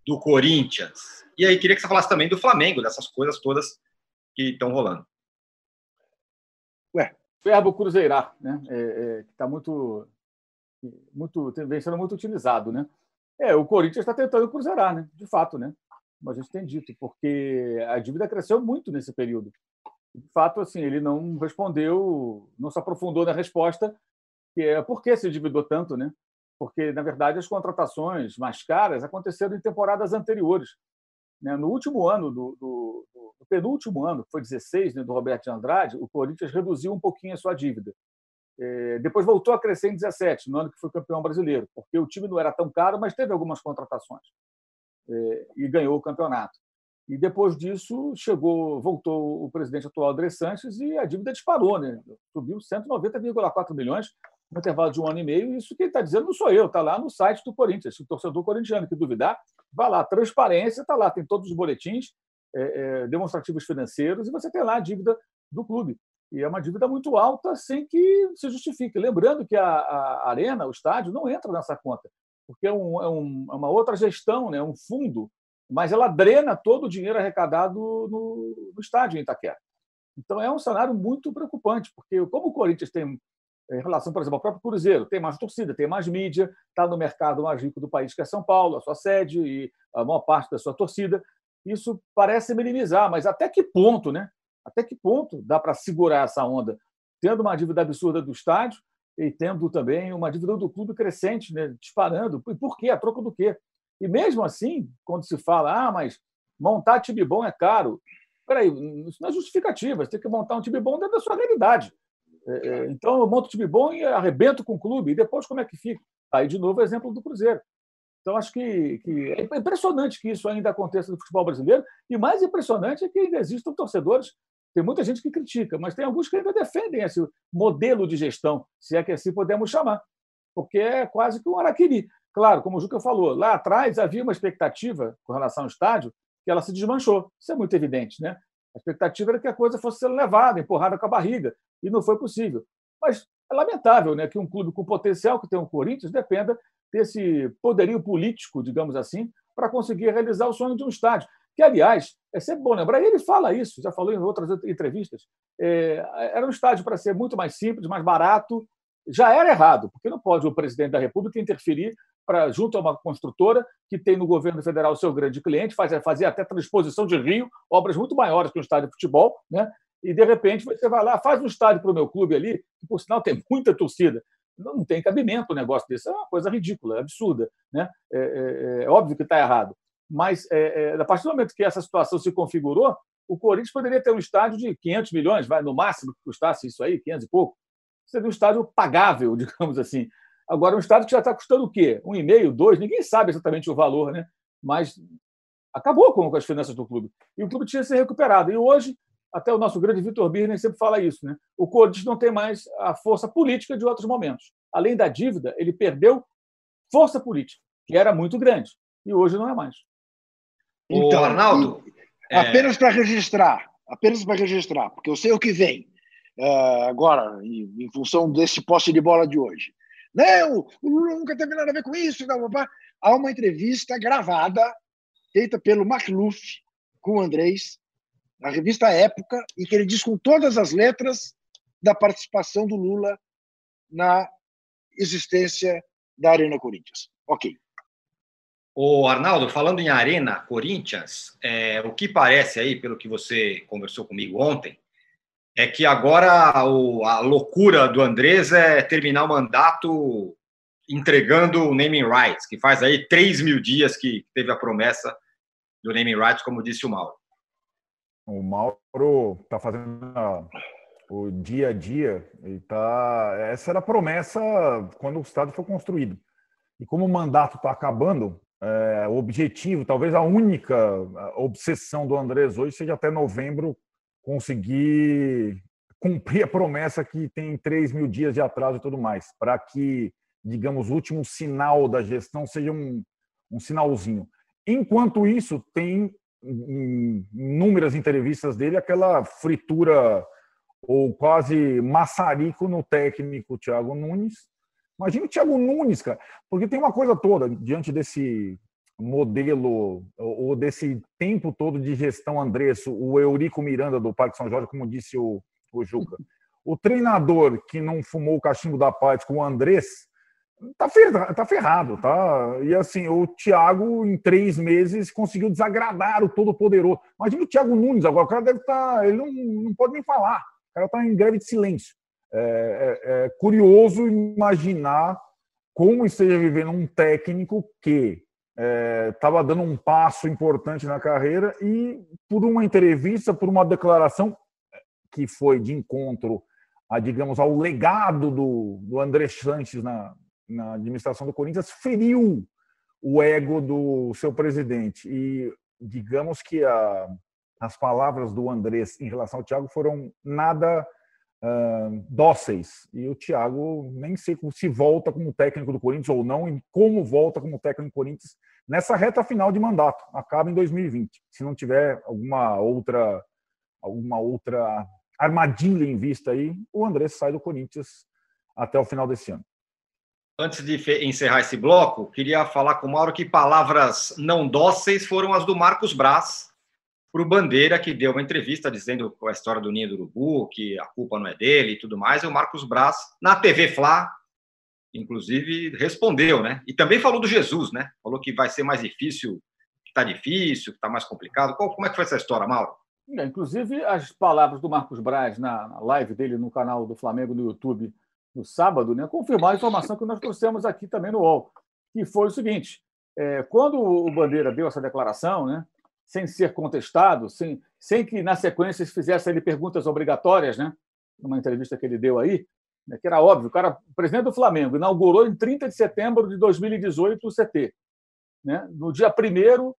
do Corinthians. E aí queria que você falasse também do Flamengo, dessas coisas todas que estão rolando. Ué, verbo cruzeirar, né? É, é, está muito, muito, vem sendo muito utilizado, né? É, o Corinthians está tentando cruzeirar, né? De fato, né? Como a gente tem dito, porque a dívida cresceu muito nesse período de fato, assim, ele não respondeu, não se aprofundou na resposta, que é por que se endividou tanto, né? Porque, na verdade, as contratações mais caras aconteceram em temporadas anteriores. Né? No último ano, do, do, do penúltimo ano, que foi 16, né, do Roberto de Andrade, o Corinthians reduziu um pouquinho a sua dívida. É, depois voltou a crescer em 17, no ano que foi campeão brasileiro, porque o time não era tão caro, mas teve algumas contratações é, e ganhou o campeonato. E depois disso chegou, voltou o presidente atual André Sanches e a dívida disparou, né? Subiu 190,4 milhões no intervalo de um ano e meio. Isso quem está dizendo não sou eu, está lá no site do Corinthians. O torcedor corintiano que duvidar, vá lá, transparência, está lá, tem todos os boletins é, é, demonstrativos financeiros e você tem lá a dívida do clube. E é uma dívida muito alta sem que se justifique. Lembrando que a, a arena, o estádio, não entra nessa conta, porque é, um, é, um, é uma outra gestão, né? um fundo mas ela drena todo o dinheiro arrecadado no, no estádio em Itaquera. Então é um cenário muito preocupante, porque como o Corinthians tem em relação, por exemplo, ao próprio Cruzeiro, tem mais torcida, tem mais mídia, está no mercado mais rico do país, que é São Paulo, a sua sede e a maior parte da sua torcida. Isso parece minimizar, mas até que ponto, né? Até que ponto dá para segurar essa onda, tendo uma dívida absurda do estádio e tendo também uma dívida do clube crescente, né? disparando. E por quê? A troco do quê? E mesmo assim, quando se fala, ah, mas montar time bom é caro. Peraí, isso não é justificativa. Você tem que montar um time bom dentro da sua realidade. É, é, então, eu monto um time bom e arrebento com o clube. E depois, como é que fica? Aí, de novo, o exemplo do Cruzeiro. Então, acho que, que, é impressionante que isso ainda aconteça no futebol brasileiro. E mais impressionante é que ainda existam torcedores. Tem muita gente que critica, mas tem alguns que ainda defendem esse modelo de gestão, se é que assim podemos chamar, porque é quase que um araquiri. Claro, como o Juca falou, lá atrás havia uma expectativa com relação ao estádio que ela se desmanchou. Isso é muito evidente, né? A expectativa era que a coisa fosse sendo levada, empurrada com a barriga e não foi possível. Mas é lamentável né, que um clube com potencial que tem o Corinthians dependa desse poderio político, digamos assim, para conseguir realizar o sonho de um estádio. Que, aliás, é sempre bom lembrar, e ele fala isso, já falou em outras entrevistas, é, era um estádio para ser muito mais simples, mais barato, já era errado, porque não pode o presidente da República interferir para junto a uma construtora que tem no governo federal o seu grande cliente, faz, fazia até transposição de Rio, obras muito maiores que um estádio de futebol, né? e de repente você vai lá, faz um estádio para o meu clube ali, que por sinal tem muita torcida. Não, tem cabimento um negócio desse, é uma coisa ridícula, absurda. Né? É, é, é óbvio que está errado. Mas, é, é, a partir do momento que essa situação se configurou, o Corinthians poderia ter um estádio de 500 milhões, vai no máximo que custasse isso aí, 500 e pouco. Seria um estádio pagável, *laughs* digamos assim. Agora, um estádio que já está custando o quê? Um e meio, dois, ninguém sabe exatamente o valor, né? Mas acabou com as finanças do clube. E o clube tinha ser recuperado. E hoje até o nosso grande Vitor Birner sempre fala isso, né? O Corinthians não tem mais a força política de outros momentos. Além da dívida, ele perdeu força política, que era muito grande, e hoje não é mais. Então, Arnaldo, é... apenas para registrar, apenas para registrar, porque eu sei o que vem uh, agora, em, em, função desse posse de bola de hoje. Não, o Lula nunca teve nada a ver com isso. Não, Há uma entrevista gravada, feita pelo Macluf com o Andrés, na revista Época, e que ele diz com todas as letras da participação do Lula na existência da Arena Corinthians. Ok. O Arnaldo, falando em Arena Corinthians, é, o que parece aí, pelo que você conversou comigo ontem, é que agora o, a loucura do Andrés é terminar o mandato entregando o naming rights, que faz aí 3 mil dias que teve a promessa do naming rights, como disse o Mauro. O Mauro está fazendo o dia a dia e tá. Essa era a promessa quando o estado foi construído. E como o mandato está acabando, é, o objetivo, talvez a única obsessão do Andrés hoje seja até novembro conseguir cumprir a promessa que tem 3 mil dias de atraso e tudo mais, para que, digamos, o último sinal da gestão seja um, um sinalzinho. Enquanto isso, tem em inúmeras entrevistas dele aquela fritura ou quase maçarico no técnico Thiago Nunes. Imagina o Thiago Nunes, cara, porque tem uma coisa toda diante desse modelo ou desse tempo todo de gestão Andrés, o Eurico Miranda do Parque São Jorge, como disse o, o Juca. O treinador que não fumou o cachimbo da paz com o Andrés tá ferrado, tá ferrado, tá? E assim, o Thiago, em três meses, conseguiu desagradar o todo-poderoso. Imagina o Thiago Nunes agora, o cara deve estar. Tá, ele não, não pode nem falar, o cara está em greve de silêncio. É, é, é, curioso imaginar como esteja vivendo um técnico que estava é, dando um passo importante na carreira e, por uma entrevista, por uma declaração que foi de encontro a, digamos, ao legado do, do André Sanches na, na administração do Corinthians feriu o ego do seu presidente. E digamos que a, as palavras do Andrés em relação ao Thiago foram nada uh, dóceis. E o Thiago nem sei se volta como técnico do Corinthians ou não, e como volta como técnico do Corinthians nessa reta final de mandato. Acaba em 2020. Se não tiver alguma outra alguma outra armadilha em vista aí, o Andrés sai do Corinthians até o final desse ano. Antes de encerrar esse bloco, queria falar com o Mauro que palavras não dóceis foram as do Marcos Braz, para o Bandeira, que deu uma entrevista dizendo a história do Ninho do Urubu, que a culpa não é dele e tudo mais, e o Marcos Braz, na TV Fla, inclusive, respondeu, né? E também falou do Jesus, né? Falou que vai ser mais difícil, que está difícil, que está mais complicado. como é que foi essa história, Mauro? É, inclusive, as palavras do Marcos Braz na, live dele no canal do Flamengo no YouTube no sábado, né, confirmar a informação que nós trouxemos aqui também no UOL, que foi o seguinte: é, quando o Bandeira deu essa declaração, né, sem ser contestado, sem, sem que na sequência se fizesse ele perguntas obrigatórias, né, numa entrevista que ele deu aí, né, que era óbvio, o cara, o presidente do Flamengo, inaugurou em 30 de setembro de 2018 o CT. Né? No dia 1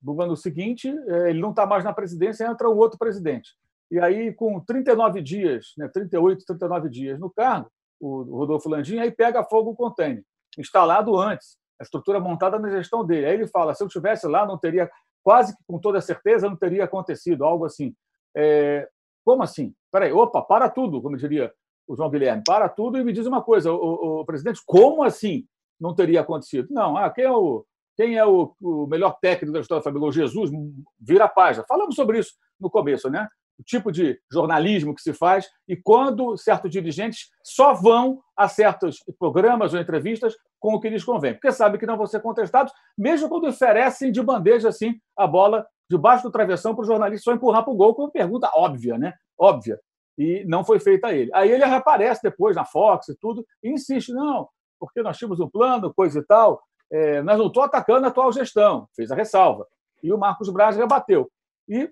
do ano seguinte, é, ele não está mais na presidência, entra um outro presidente. E aí, com 39 dias, né, 38, 39 dias no cargo, o Rodolfo Landim, aí pega fogo o container, instalado antes, a estrutura montada na gestão dele. Aí ele fala: se eu estivesse lá, não teria, quase que com toda certeza, não teria acontecido, algo assim. É, como assim? Peraí, opa, para tudo, como diria o João Guilherme, para tudo e me diz uma coisa, o, o, presidente, como assim não teria acontecido? Não, ah, quem é o, quem é o, o melhor técnico da história do Flamengo? Jesus, vira a página. Falamos sobre isso no começo, né? O tipo de jornalismo que se faz e quando certos dirigentes só vão a certos programas ou entrevistas com o que lhes convém, porque sabem que não vão ser contestados, mesmo quando oferecem de bandeja assim a bola debaixo do travessão para o jornalista só empurrar para o gol com uma pergunta óbvia, né? Óbvia. E não foi feita a ele. Aí ele reaparece depois na Fox e tudo e insiste, não, porque nós tínhamos um plano, coisa e tal, é, nós não estou atacando a atual gestão, fez a ressalva. E o Marcos Braz rebateu. E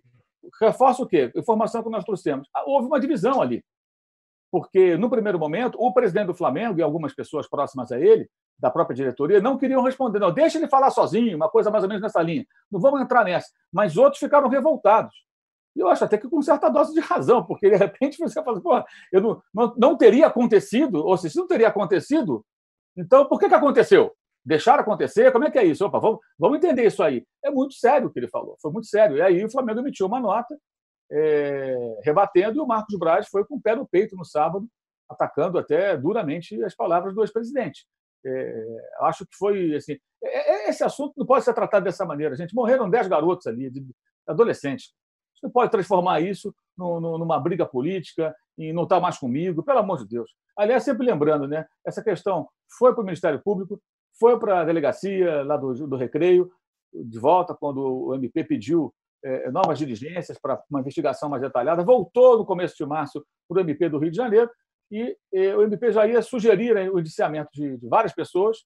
reforça o quê? Informação que nós trouxemos. Ah, houve uma divisão ali. Porque, no primeiro momento, o presidente do Flamengo e algumas pessoas próximas a ele, da própria diretoria, não queriam responder. Não, deixa ele falar sozinho, uma coisa mais ou menos nessa linha. Não vamos entrar nessa. Mas outros ficaram revoltados. E eu acho até que com certa dose de razão, porque de repente você fala, pô, eu não, não, não teria acontecido, ou se não teria acontecido, então por que, que aconteceu? Deixar acontecer? Como é que é isso? Opa, vamos, vamos entender isso aí. É muito sério o que ele falou, foi muito sério. E aí o Flamengo emitiu uma nota é, rebatendo e o Marcos Braz foi com o pé no peito no sábado, atacando até duramente as palavras do ex-presidente. É, acho que foi assim. É, é esse assunto não pode ser tratado dessa maneira, gente. Morreram dez garotos ali, de, adolescentes. Você não pode transformar isso no, no, numa briga política e não está mais comigo, pelo amor de Deus. Aliás, sempre lembrando, né? Essa questão foi para o Ministério Público, foi para a delegacia lá do, do Recreio, de volta, quando o MP pediu é, novas diligências para uma investigação mais detalhada, voltou no começo de março para o MP do Rio de Janeiro e, e o MP já ia sugerir né, o indiciamento de, de, várias pessoas,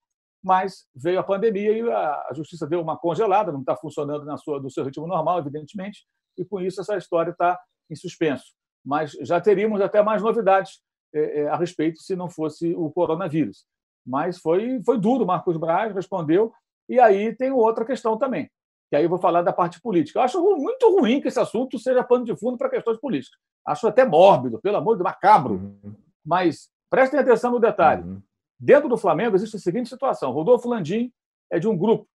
mas veio a pandemia e a, a justiça deu uma congelada, não está funcionando na sua, no seu ritmo normal, evidentemente, e com isso essa história está em suspenso. Mas já teríamos até mais novidades é, é, a respeito se não fosse o coronavírus. Mas foi, foi duro, Marcos Braz respondeu. E aí tem outra questão também, que aí eu vou falar da parte política. Eu acho muito ruim que esse assunto seja pano de fundo para questões políticas. Acho até mórbido, pelo amor de macabro. Uhum. Mas prestem atenção no detalhe. Uhum. Dentro do Flamengo existe a seguinte situação: Rodolfo Landim é de um grupo.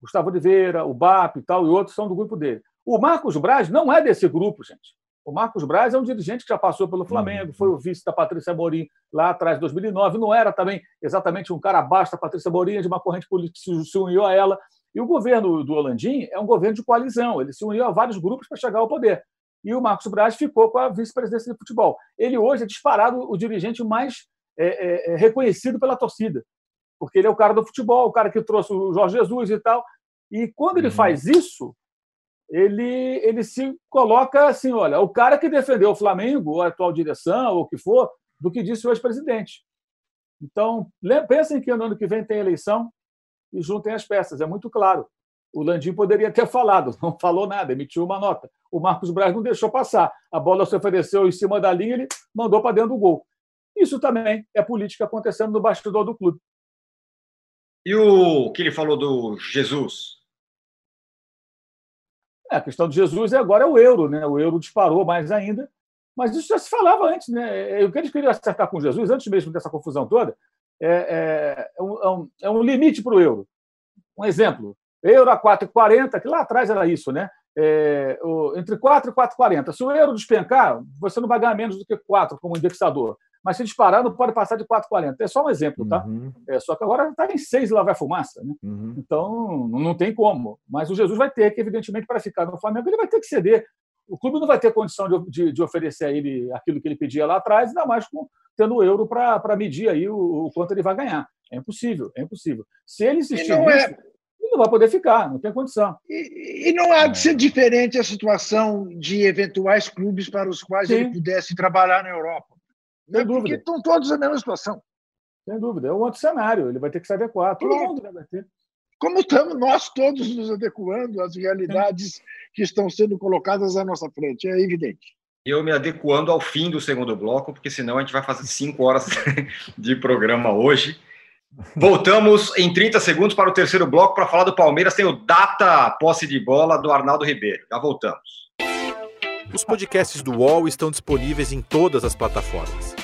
Gustavo Oliveira, o BAP e tal, e outros são do grupo dele. O Marcos Braz não é desse grupo, gente. O Marcos Braz é um dirigente que já passou pelo Flamengo, uhum. foi o vice da Patrícia Morim lá atrás, em 2009. Não era também exatamente um cara abaixo da Patrícia Morim, é de uma corrente política que se uniu a ela. E o governo do Holandim é um governo de coalizão, ele se uniu a vários grupos para chegar ao poder. E o Marcos Braz ficou com a vice-presidência de futebol. Ele hoje é disparado o dirigente mais é, é, é, reconhecido pela torcida, porque ele é o cara do futebol, o cara que trouxe o Jorge Jesus e tal. E quando ele uhum. faz isso, ele, ele se coloca assim: olha, o cara que defendeu o Flamengo, a atual direção, ou o que for, do que disse o ex-presidente. Então, pensem que no ano que vem tem eleição e juntem as peças, é muito claro. O Landim poderia ter falado, *laughs* não falou nada, emitiu uma nota. O Marcos Braz não deixou passar. A bola se ofereceu em cima da linha, ele mandou para dentro do gol. Isso também é política acontecendo no bastidor do clube. E o que ele falou do Jesus? É, a questão de Jesus agora é o euro, né? O euro disparou mais ainda, mas isso já se falava antes, né? O que eles queriam acertar com Jesus, antes mesmo dessa confusão toda, é, é, é um, é um, é limite para o euro. Um exemplo, euro a 4,40, que lá atrás era isso, né? É, entre 4 e 4,40. Se o euro despencar, você não vai ganhar menos do que 4 como indexador. Mas se disparar não pode passar de 4,40. É só um exemplo, tá? Uhum. É, só que agora está em 6 e lá vai fumaça, né? Uhum. Então não tem como. Mas o Jesus vai ter que, evidentemente, para ficar no Flamengo, ele vai ter que ceder. O clube não vai ter condição de, de, de oferecer a ele aquilo que ele pedia lá atrás, ainda mais com, tendo o euro para medir aí o, o, quanto ele vai ganhar. É impossível, é impossível. Se ele insistir nisso, é... ele não vai poder ficar, não tem condição. E, e não há de ser diferente a situação de eventuais clubes para os quais Sim. ele pudesse trabalhar na Europa. Sem dúvida. Porque estão todos na mesma situação. Sem dúvida. É um outro cenário. Ele vai ter que se adequar. Todo mundo vai ter. Como estamos nós todos nos adequando às realidades Sim. que estão sendo colocadas à nossa frente. É evidente. Eu me adequando ao fim do segundo bloco, porque senão a gente vai fazer cinco horas *laughs* de programa hoje. Voltamos em 30 segundos para o terceiro bloco para falar do Palmeiras. Tem o data posse de bola do Arnaldo Ribeiro. Já voltamos. Os podcasts do UOL estão disponíveis em todas as plataformas.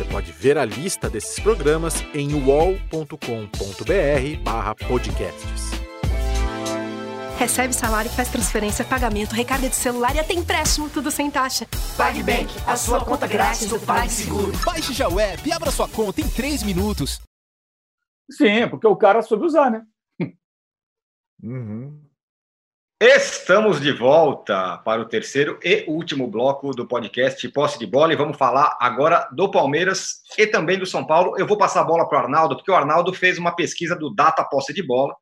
Você pode ver a lista desses programas em uol.com.br/podcasts. Recebe salário, faz transferência, pagamento, recarga de celular e até empréstimo, tudo sem taxa. PagBank, a sua conta grátis do PagSeguro. Baixe já o app e abra sua conta em 3 minutos. Sim, porque o cara soube usar, né? Uhum. Estamos de volta para o terceiro e último bloco do podcast Posse de Bola e vamos falar agora do Palmeiras e também do São Paulo. Eu vou passar a bola para o Arnaldo, porque o Arnaldo fez uma pesquisa do Data Posse de Bola,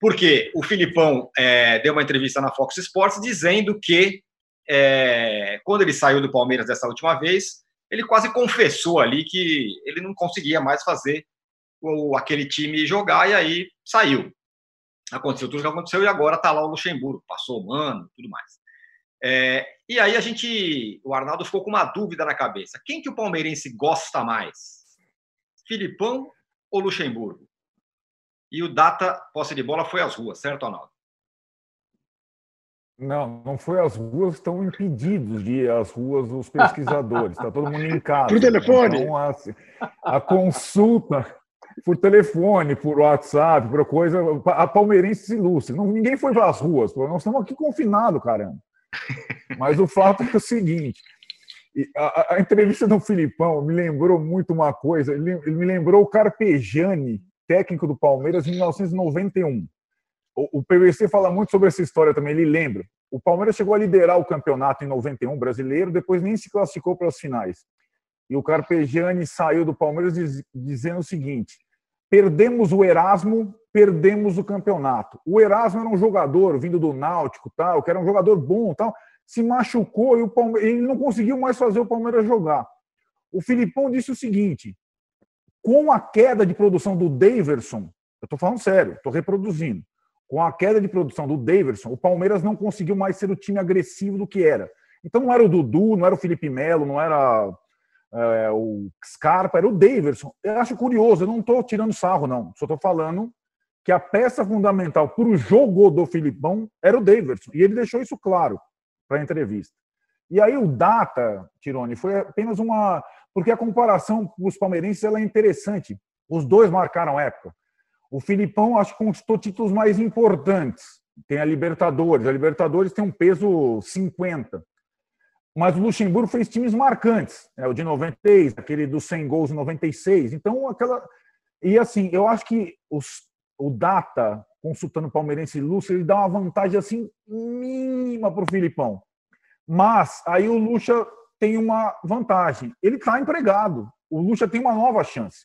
porque o Filipão é, deu uma entrevista na Fox Sports dizendo que é, quando ele saiu do Palmeiras dessa última vez, ele quase confessou ali que ele não conseguia mais fazer o, aquele time jogar e aí saiu aconteceu tudo o que aconteceu e agora está lá o Luxemburgo, passou o mano, tudo mais. É, e aí a gente, o Arnaldo ficou com uma dúvida na cabeça. Quem que o palmeirense gosta mais? Filipão ou Luxemburgo? E o data posse de bola foi às ruas, certo, Arnaldo? Não, não foi às ruas, estão impedidos de ir às ruas os pesquisadores. Está todo mundo em *laughs* casa. Por telefone? Então, a, a consulta por telefone, por WhatsApp, por coisa. A palmeirense ilustre. Não, ninguém foi para as ruas, nós estamos aqui confinados, caramba. Mas o fato é o seguinte: a, a, entrevista do Filipão me lembrou muito uma coisa. Ele, ele, me lembrou o Carpegiani, técnico do Palmeiras, em 1991. O, o PVC fala muito sobre essa história também, ele lembra. O Palmeiras chegou a liderar o campeonato em 91 brasileiro, depois nem se classificou para as finais. E o Carpegiani saiu do Palmeiras diz, dizendo o seguinte: Perdemos o Erasmo, perdemos o campeonato. O Erasmo era um jogador vindo do Náutico, tal, que era um jogador bom, tal, se machucou e o Palmeiras, ele não conseguiu mais fazer o Palmeiras jogar. O Filipão disse o seguinte: com a queda de produção do Daverson, eu estou falando sério, estou reproduzindo. Com a queda de produção do Daverson, o Palmeiras não conseguiu mais ser o time agressivo do que era. Então não era o Dudu, não era o Felipe Melo, não era é, o Scarpa, era o Daverson. Eu acho curioso, eu não estou tirando sarro, não. Só estou falando que a peça fundamental para o jogo do Filipão era o Daverson. E ele deixou isso claro para a entrevista. E aí o Data, Tirone, foi apenas uma... Porque a comparação com os palmeirenses ela é interessante. Os dois marcaram época. O Filipão, acho que conquistou títulos mais importantes. Tem a Libertadores. A Libertadores tem um peso 50 mas o Luxemburgo fez times marcantes, né? o de 96, aquele dos 100 gols em 96. Então, aquela. E assim, eu acho que os, o Data, consultando o palmeirense Lúcio, ele dá uma vantagem assim mínima para o Filipão. Mas aí o Lucha tem uma vantagem. Ele está empregado. O Lucha tem uma nova chance.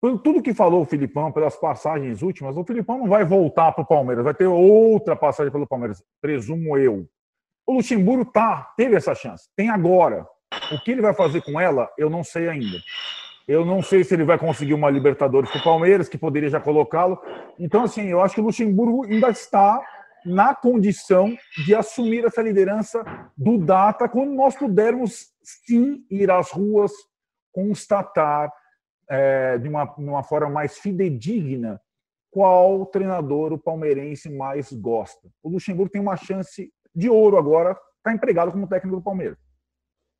Por tudo que falou o Filipão, pelas passagens últimas, o Filipão não vai voltar para o Palmeiras, vai ter outra passagem pelo Palmeiras, presumo eu. O Luxemburgo tá, teve essa chance, tem agora. O que ele vai fazer com ela, eu não sei ainda. Eu não sei se ele vai conseguir uma Libertadores com o Palmeiras, que poderia já colocá-lo. Então, assim, eu acho que o Luxemburgo ainda está na condição de assumir essa liderança do Data quando nós pudermos, sim, ir às ruas, constatar é, de, uma, de uma forma mais fidedigna qual treinador o palmeirense mais gosta. O Luxemburgo tem uma chance de ouro agora, está empregado como técnico do Palmeiras.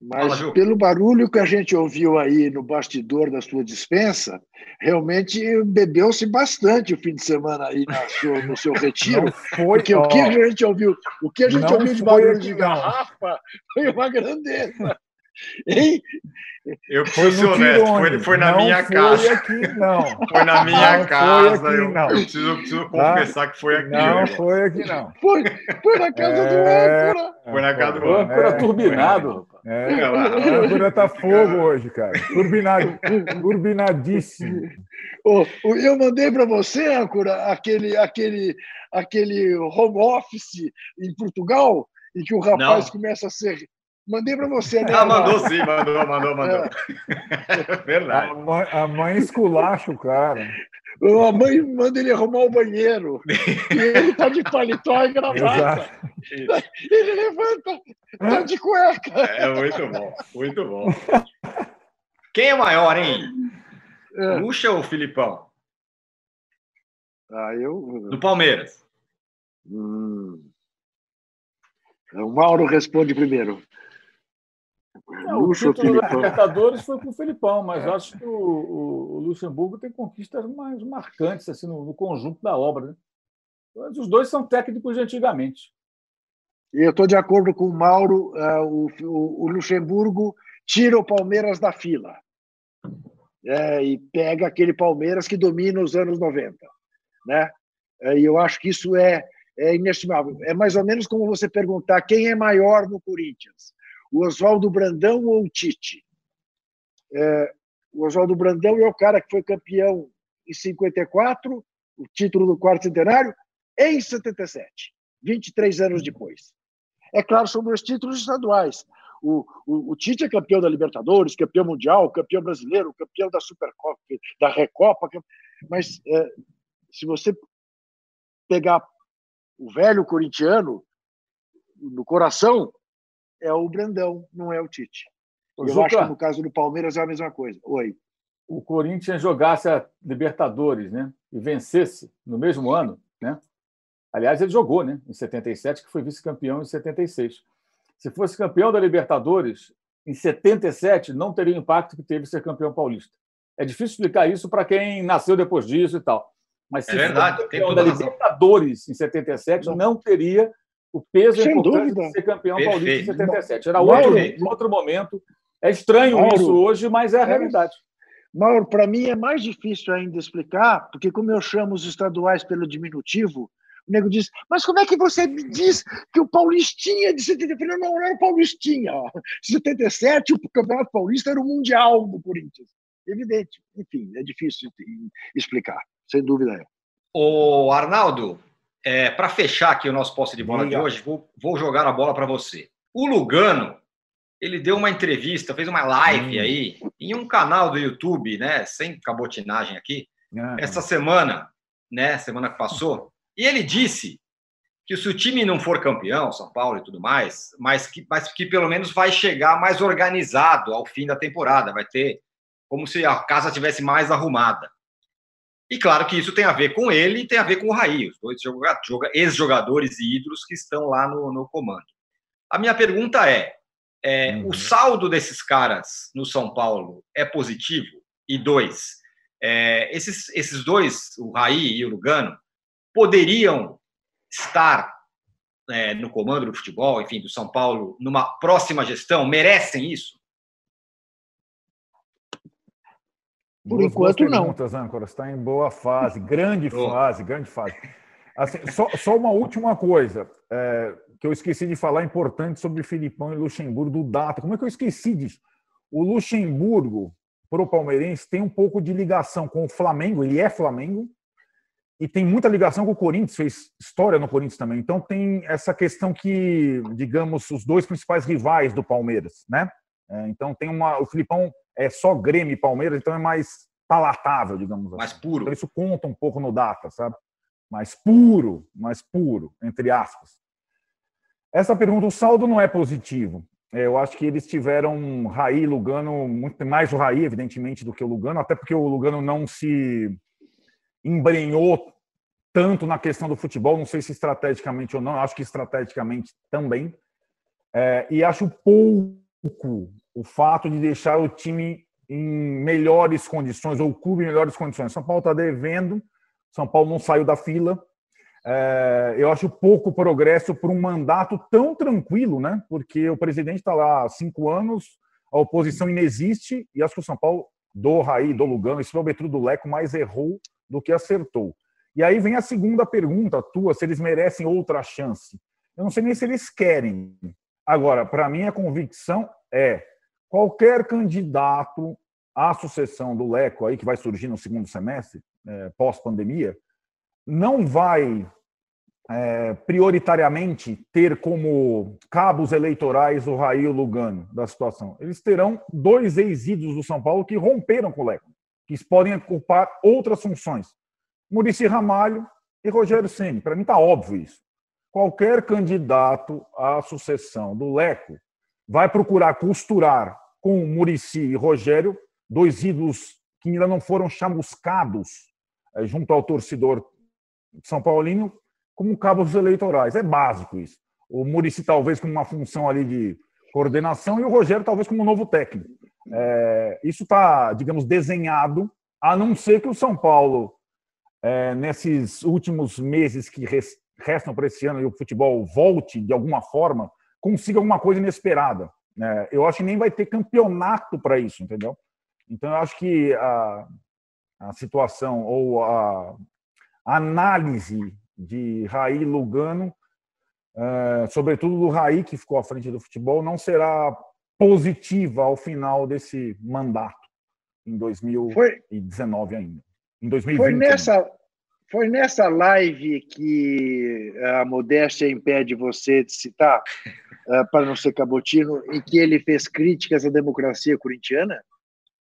Mas pelo barulho que a gente ouviu aí no bastidor da sua dispensa, realmente bebeu-se bastante o fim de semana aí sua, no seu *laughs* retiro. Foi, porque ó, o que a gente ouviu, o que a gente ouviu de barulho de garrafa foi uma grandeza. Hein? Eu preciso honesto, foi, foi na minha foi casa. Aqui, não. *laughs* Foi na minha não casa. Foi aqui, eu, não. eu preciso, preciso confessar que foi aqui. Não foi aqui, não. Foi, foi na casa é, do âncora. Foi na casa do âncora. É, turbinado. É, é, o âncora tá fogo hoje, cara. Turbinado, turbinadíssimo. Oh, eu mandei para você, âncora, aquele, aquele, aquele home office em Portugal, em que o rapaz não. começa a ser Mandei para você, né? Ah, mandou sim, mandou, mandou, mandou. É. *laughs* Verdade. A mãe, a mãe esculacha o cara. A mãe manda ele arrumar o banheiro. e ele tá de paletó e gravata. Ele levanta, tá de cueca. É muito bom, muito bom. Quem é maior, hein? É. Lucha ou Filipão? Ah, eu. Do Palmeiras. Hum. O Mauro responde primeiro. Não, o título da Libertadores foi com o Felipão, mas é. acho que o, o, o, Luxemburgo tem conquistas mais marcantes assim, no, no conjunto da obra. Né? Mas os dois são técnicos de antigamente. Eu estou de acordo com o Mauro, uh, o, o, Luxemburgo tira o Palmeiras da fila é, e pega aquele Palmeiras que domina os anos 90. Né? É, e eu acho que isso é, é inestimável. É mais ou menos como você perguntar quem é maior no Corinthians o Oswaldo Brandão ou o Tite? É, o Oswaldo Brandão é o cara que foi campeão em 54, o título do quarto centenário, em 77, 23 anos depois. É claro, são dois títulos estaduais. O, o, o, Tite é campeão da Libertadores, campeão mundial, campeão brasileiro, campeão da Supercopa, da Recopa. Mas é, se você pegar o velho corintiano no coração, é o Brandão, não é o Tite. Eu Juca, acho que no caso do Palmeiras é a mesma coisa. Oi. O Corinthians jogasse a Libertadores, né? E vencesse no mesmo ano, né? Aliás, ele jogou, né? Em 77, que foi vice-campeão em 76. Se fosse campeão da Libertadores, em 77, não teria o impacto que teve ser campeão paulista. É difícil explicar isso para quem nasceu depois disso e tal. Mas se é verdade, fosse campeão da Libertadores em 77, não, não teria o peso é importante de ser campeão Perfeito. paulista em 77. Era outro, outro momento. É estranho Mauro, isso hoje, mas é a realidade. Mauro, para mim é mais difícil ainda explicar, porque como eu chamo os estaduais pelo diminutivo, o nego diz, mas como é que você me diz que o Paulistinha de 77? Não, não era o Paulistinha. Ó. 77, o Campeonato Paulista era o Mundial do Corinthians. Evidente. Enfim, é difícil explicar, sem dúvida é. O Arnaldo, é, para fechar aqui o nosso posse de bola de hoje, vou, vou jogar a bola para você. O Lugano, ele deu uma entrevista, fez uma live hum. aí, em um canal do YouTube, né? Sem cabotinagem aqui, ah. essa semana, né? Semana que passou. E ele disse que se o time não for campeão, São Paulo e tudo mais, mas que, mas que pelo menos vai chegar mais organizado ao fim da temporada, vai ter como se a casa tivesse mais arrumada. E claro que isso tem a ver com ele e tem a ver com o Raí, os dois ex-jogadores e ídolos que estão lá no, no comando. A minha pergunta é: é uhum. o saldo desses caras no São Paulo é positivo? E dois, é, esses, esses dois, o Raí e o Lugano, poderiam estar é, no comando do futebol, enfim, do São Paulo, numa próxima gestão? Merecem isso? Por boas, enquanto, boas perguntas, não. Âncora. Está em boa fase, grande fase, grande fase. Assim, só, só, uma última coisa é, que eu esqueci de falar importante sobre Filipão e Luxemburgo do Data. Como é que eu esqueci disso? O Luxemburgo, para o palmeirense, tem um pouco de ligação com o Flamengo, ele é Flamengo, e tem muita ligação com o Corinthians, fez história no Corinthians também. Então tem essa questão que, digamos, os dois principais rivais do Palmeiras, né? É, então tem uma. O Filipão é só Grêmio e Palmeiras, então é mais palatável, digamos assim. Mais puro. Então isso conta um pouco no data, sabe? Mais puro, mais puro, entre aspas. Essa pergunta, o saldo não é positivo. É, eu acho que eles tiveram Raí Lugano, muito mais o Raí, evidentemente, do que o Lugano, até porque o Lugano não se embrenhou tanto na questão do futebol, não sei se estrategicamente ou não, acho que estrategicamente também. É, e acho pouco o fato de deixar o time em melhores condições, ou o clube em melhores condições. São Paulo está devendo, São Paulo não saiu da fila. É, eu acho pouco progresso para um mandato tão tranquilo, né? Porque o presidente está lá há cinco anos, a oposição inexiste e acho que o São Paulo, do Raí, do Lugano, e sobretudo do Leco, mais errou do que acertou. E aí vem a segunda pergunta tua, se eles merecem outra chance. Eu não sei nem se eles querem. Agora, para mim, a convicção é qualquer candidato à sucessão do Leco aí que vai surgir no segundo semestre, é, pós-pandemia, não vai é, prioritariamente ter como cabos eleitorais o Raí Lugano da situação. Eles terão dois ex-ídolos do São Paulo que romperam com o Leco, que podem ocupar outras funções. Murici Ramalho e Rogério Ceni. Para mim está óbvio isso. Qualquer candidato à sucessão do Leco vai procurar costurar com Murici e Rogério, dois ídolos que ainda não foram chamuscados é, junto ao torcedor são Paulino, como cabos eleitorais. É básico isso. O Murici talvez com uma função ali de coordenação e o Rogério talvez como novo técnico. É, isso está, digamos, desenhado, a não ser que o São Paulo, é, nesses últimos meses que restam para esse ano e o futebol volte de alguma forma, consiga alguma coisa inesperada. É, eu acho que nem vai ter campeonato para isso, entendeu? Então, eu acho que a, a situação ou a, a análise de Raí Lugano, é, sobretudo do Raí, que ficou à frente do futebol, não será positiva ao final desse mandato, em 2019 foi, ainda. Em 2020. Foi nessa, foi nessa live que a modéstia impede você de citar, uh, para não ser cabotino, em que ele fez críticas à democracia corintiana?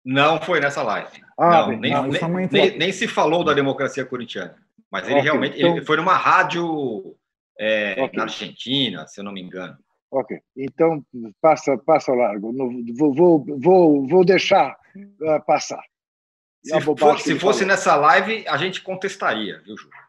Não foi nessa live. Ah, não, nem, não, nem, nem, nem, se falou da democracia corintiana. Mas ele okay, realmente então... ele foi numa rádio é, okay. na Argentina, se eu não me engano. Ok, então passa, passa largo. Vou, vou, vou, vou deixar uh, passar. Se, for, se fosse falou. nessa live, a gente contestaria, viu, Júlio?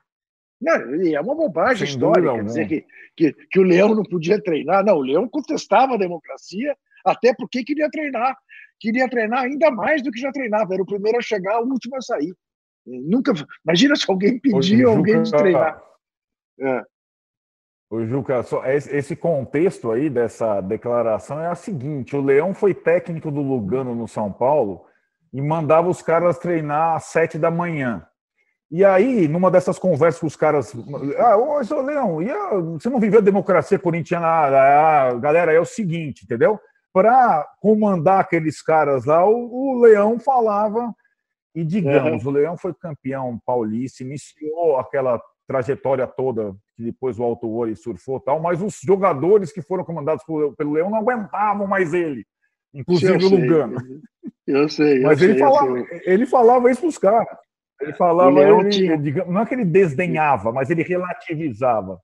Não, é uma bobagem Sem histórica dúvida, dizer que, que, que, o Leão não podia treinar. Não, o Leão contestava a democracia, até porque queria treinar. Queria treinar ainda mais do que já treinava. Era o primeiro a chegar, o último a sair. Nunca. Imagina se alguém pedir alguém de treinar. É. O Juca, só, esse contexto aí dessa declaração é a seguinte: o Leão foi técnico do Lugano no São Paulo e mandava os caras treinar às sete da manhã. E aí, numa dessas conversas com os caras, ah, ô, seu Leão, e a, você não viveu a democracia corintiana? Ah, galera, é o seguinte, entendeu? Para comandar aqueles caras lá, o, o Leão falava e digamos, uhum. o Leão foi campeão paulista, iniciou aquela trajetória toda que depois o Alto Ori surfou tal, mas os jogadores que foram comandados pelo Leão não aguentavam mais ele, inclusive o Lugano. Eu sei. mas eu ele, sei, falava, ele falava isso para os caras. Ele falava, ele, tinha... digamos, não é que ele desdenhava, mas ele relativizava.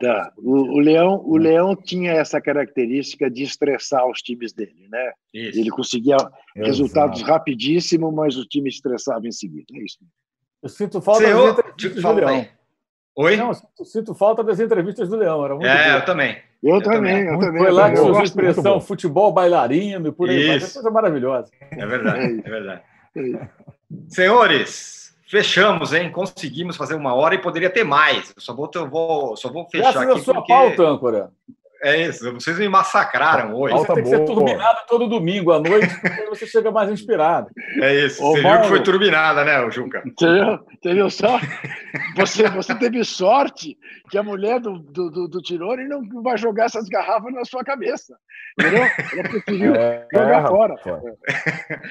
Tá. O, o, Leão, o Leão tinha essa característica de estressar os times dele, né? Isso. Ele conseguia Exato. resultados rapidíssimos, mas o time estressava em seguida. É isso. Eu sinto falta Senhor, entrevistas do Leão. Oi? Não, eu sinto falta das entrevistas do Leão. Era muito é, eu também. Eu, eu também, eu também. Foi lá que surgiu a expressão futebol bailarino e por aí vai. É coisa maravilhosa. É verdade, é verdade. É Senhores, Fechamos, hein? Conseguimos fazer uma hora e poderia ter mais. Eu só vou, eu vou, só vou fechar Graças aqui. a sua porque... pauta, âncora. É isso, vocês me massacraram hoje. Você tem que ser turbinada todo domingo à noite, porque você chega mais inspirado. É isso. Ô, você Mauro, viu que foi turbinada, né, Juca? Entendeu? Entendeu só? Você, você teve sorte que a mulher do, do, do, do Tirone não vai jogar essas garrafas na sua cabeça. Entendeu? Ela preferiu é, jogar é, fora. *laughs*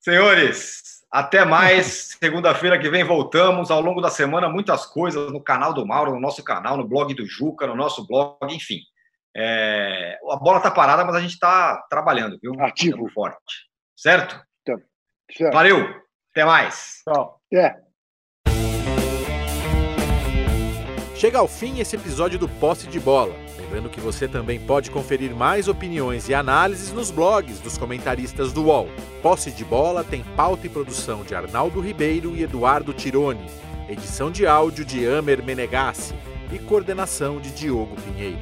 Senhores, até mais. Segunda-feira que vem voltamos. Ao longo da semana, muitas coisas no canal do Mauro, no nosso canal, no blog do Juca, no nosso blog, enfim. É... A bola está parada, mas a gente está trabalhando, viu? Ativo. forte. Certo? Então, certo? Valeu. Até mais. Tchau. É. Chega ao fim esse episódio do Posse de Bola. Lembrando que você também pode conferir mais opiniões e análises nos blogs dos comentaristas do UOL. Posse de Bola tem pauta e produção de Arnaldo Ribeiro e Eduardo Tironi, edição de áudio de Amer Menegassi e coordenação de Diogo Pinheiro.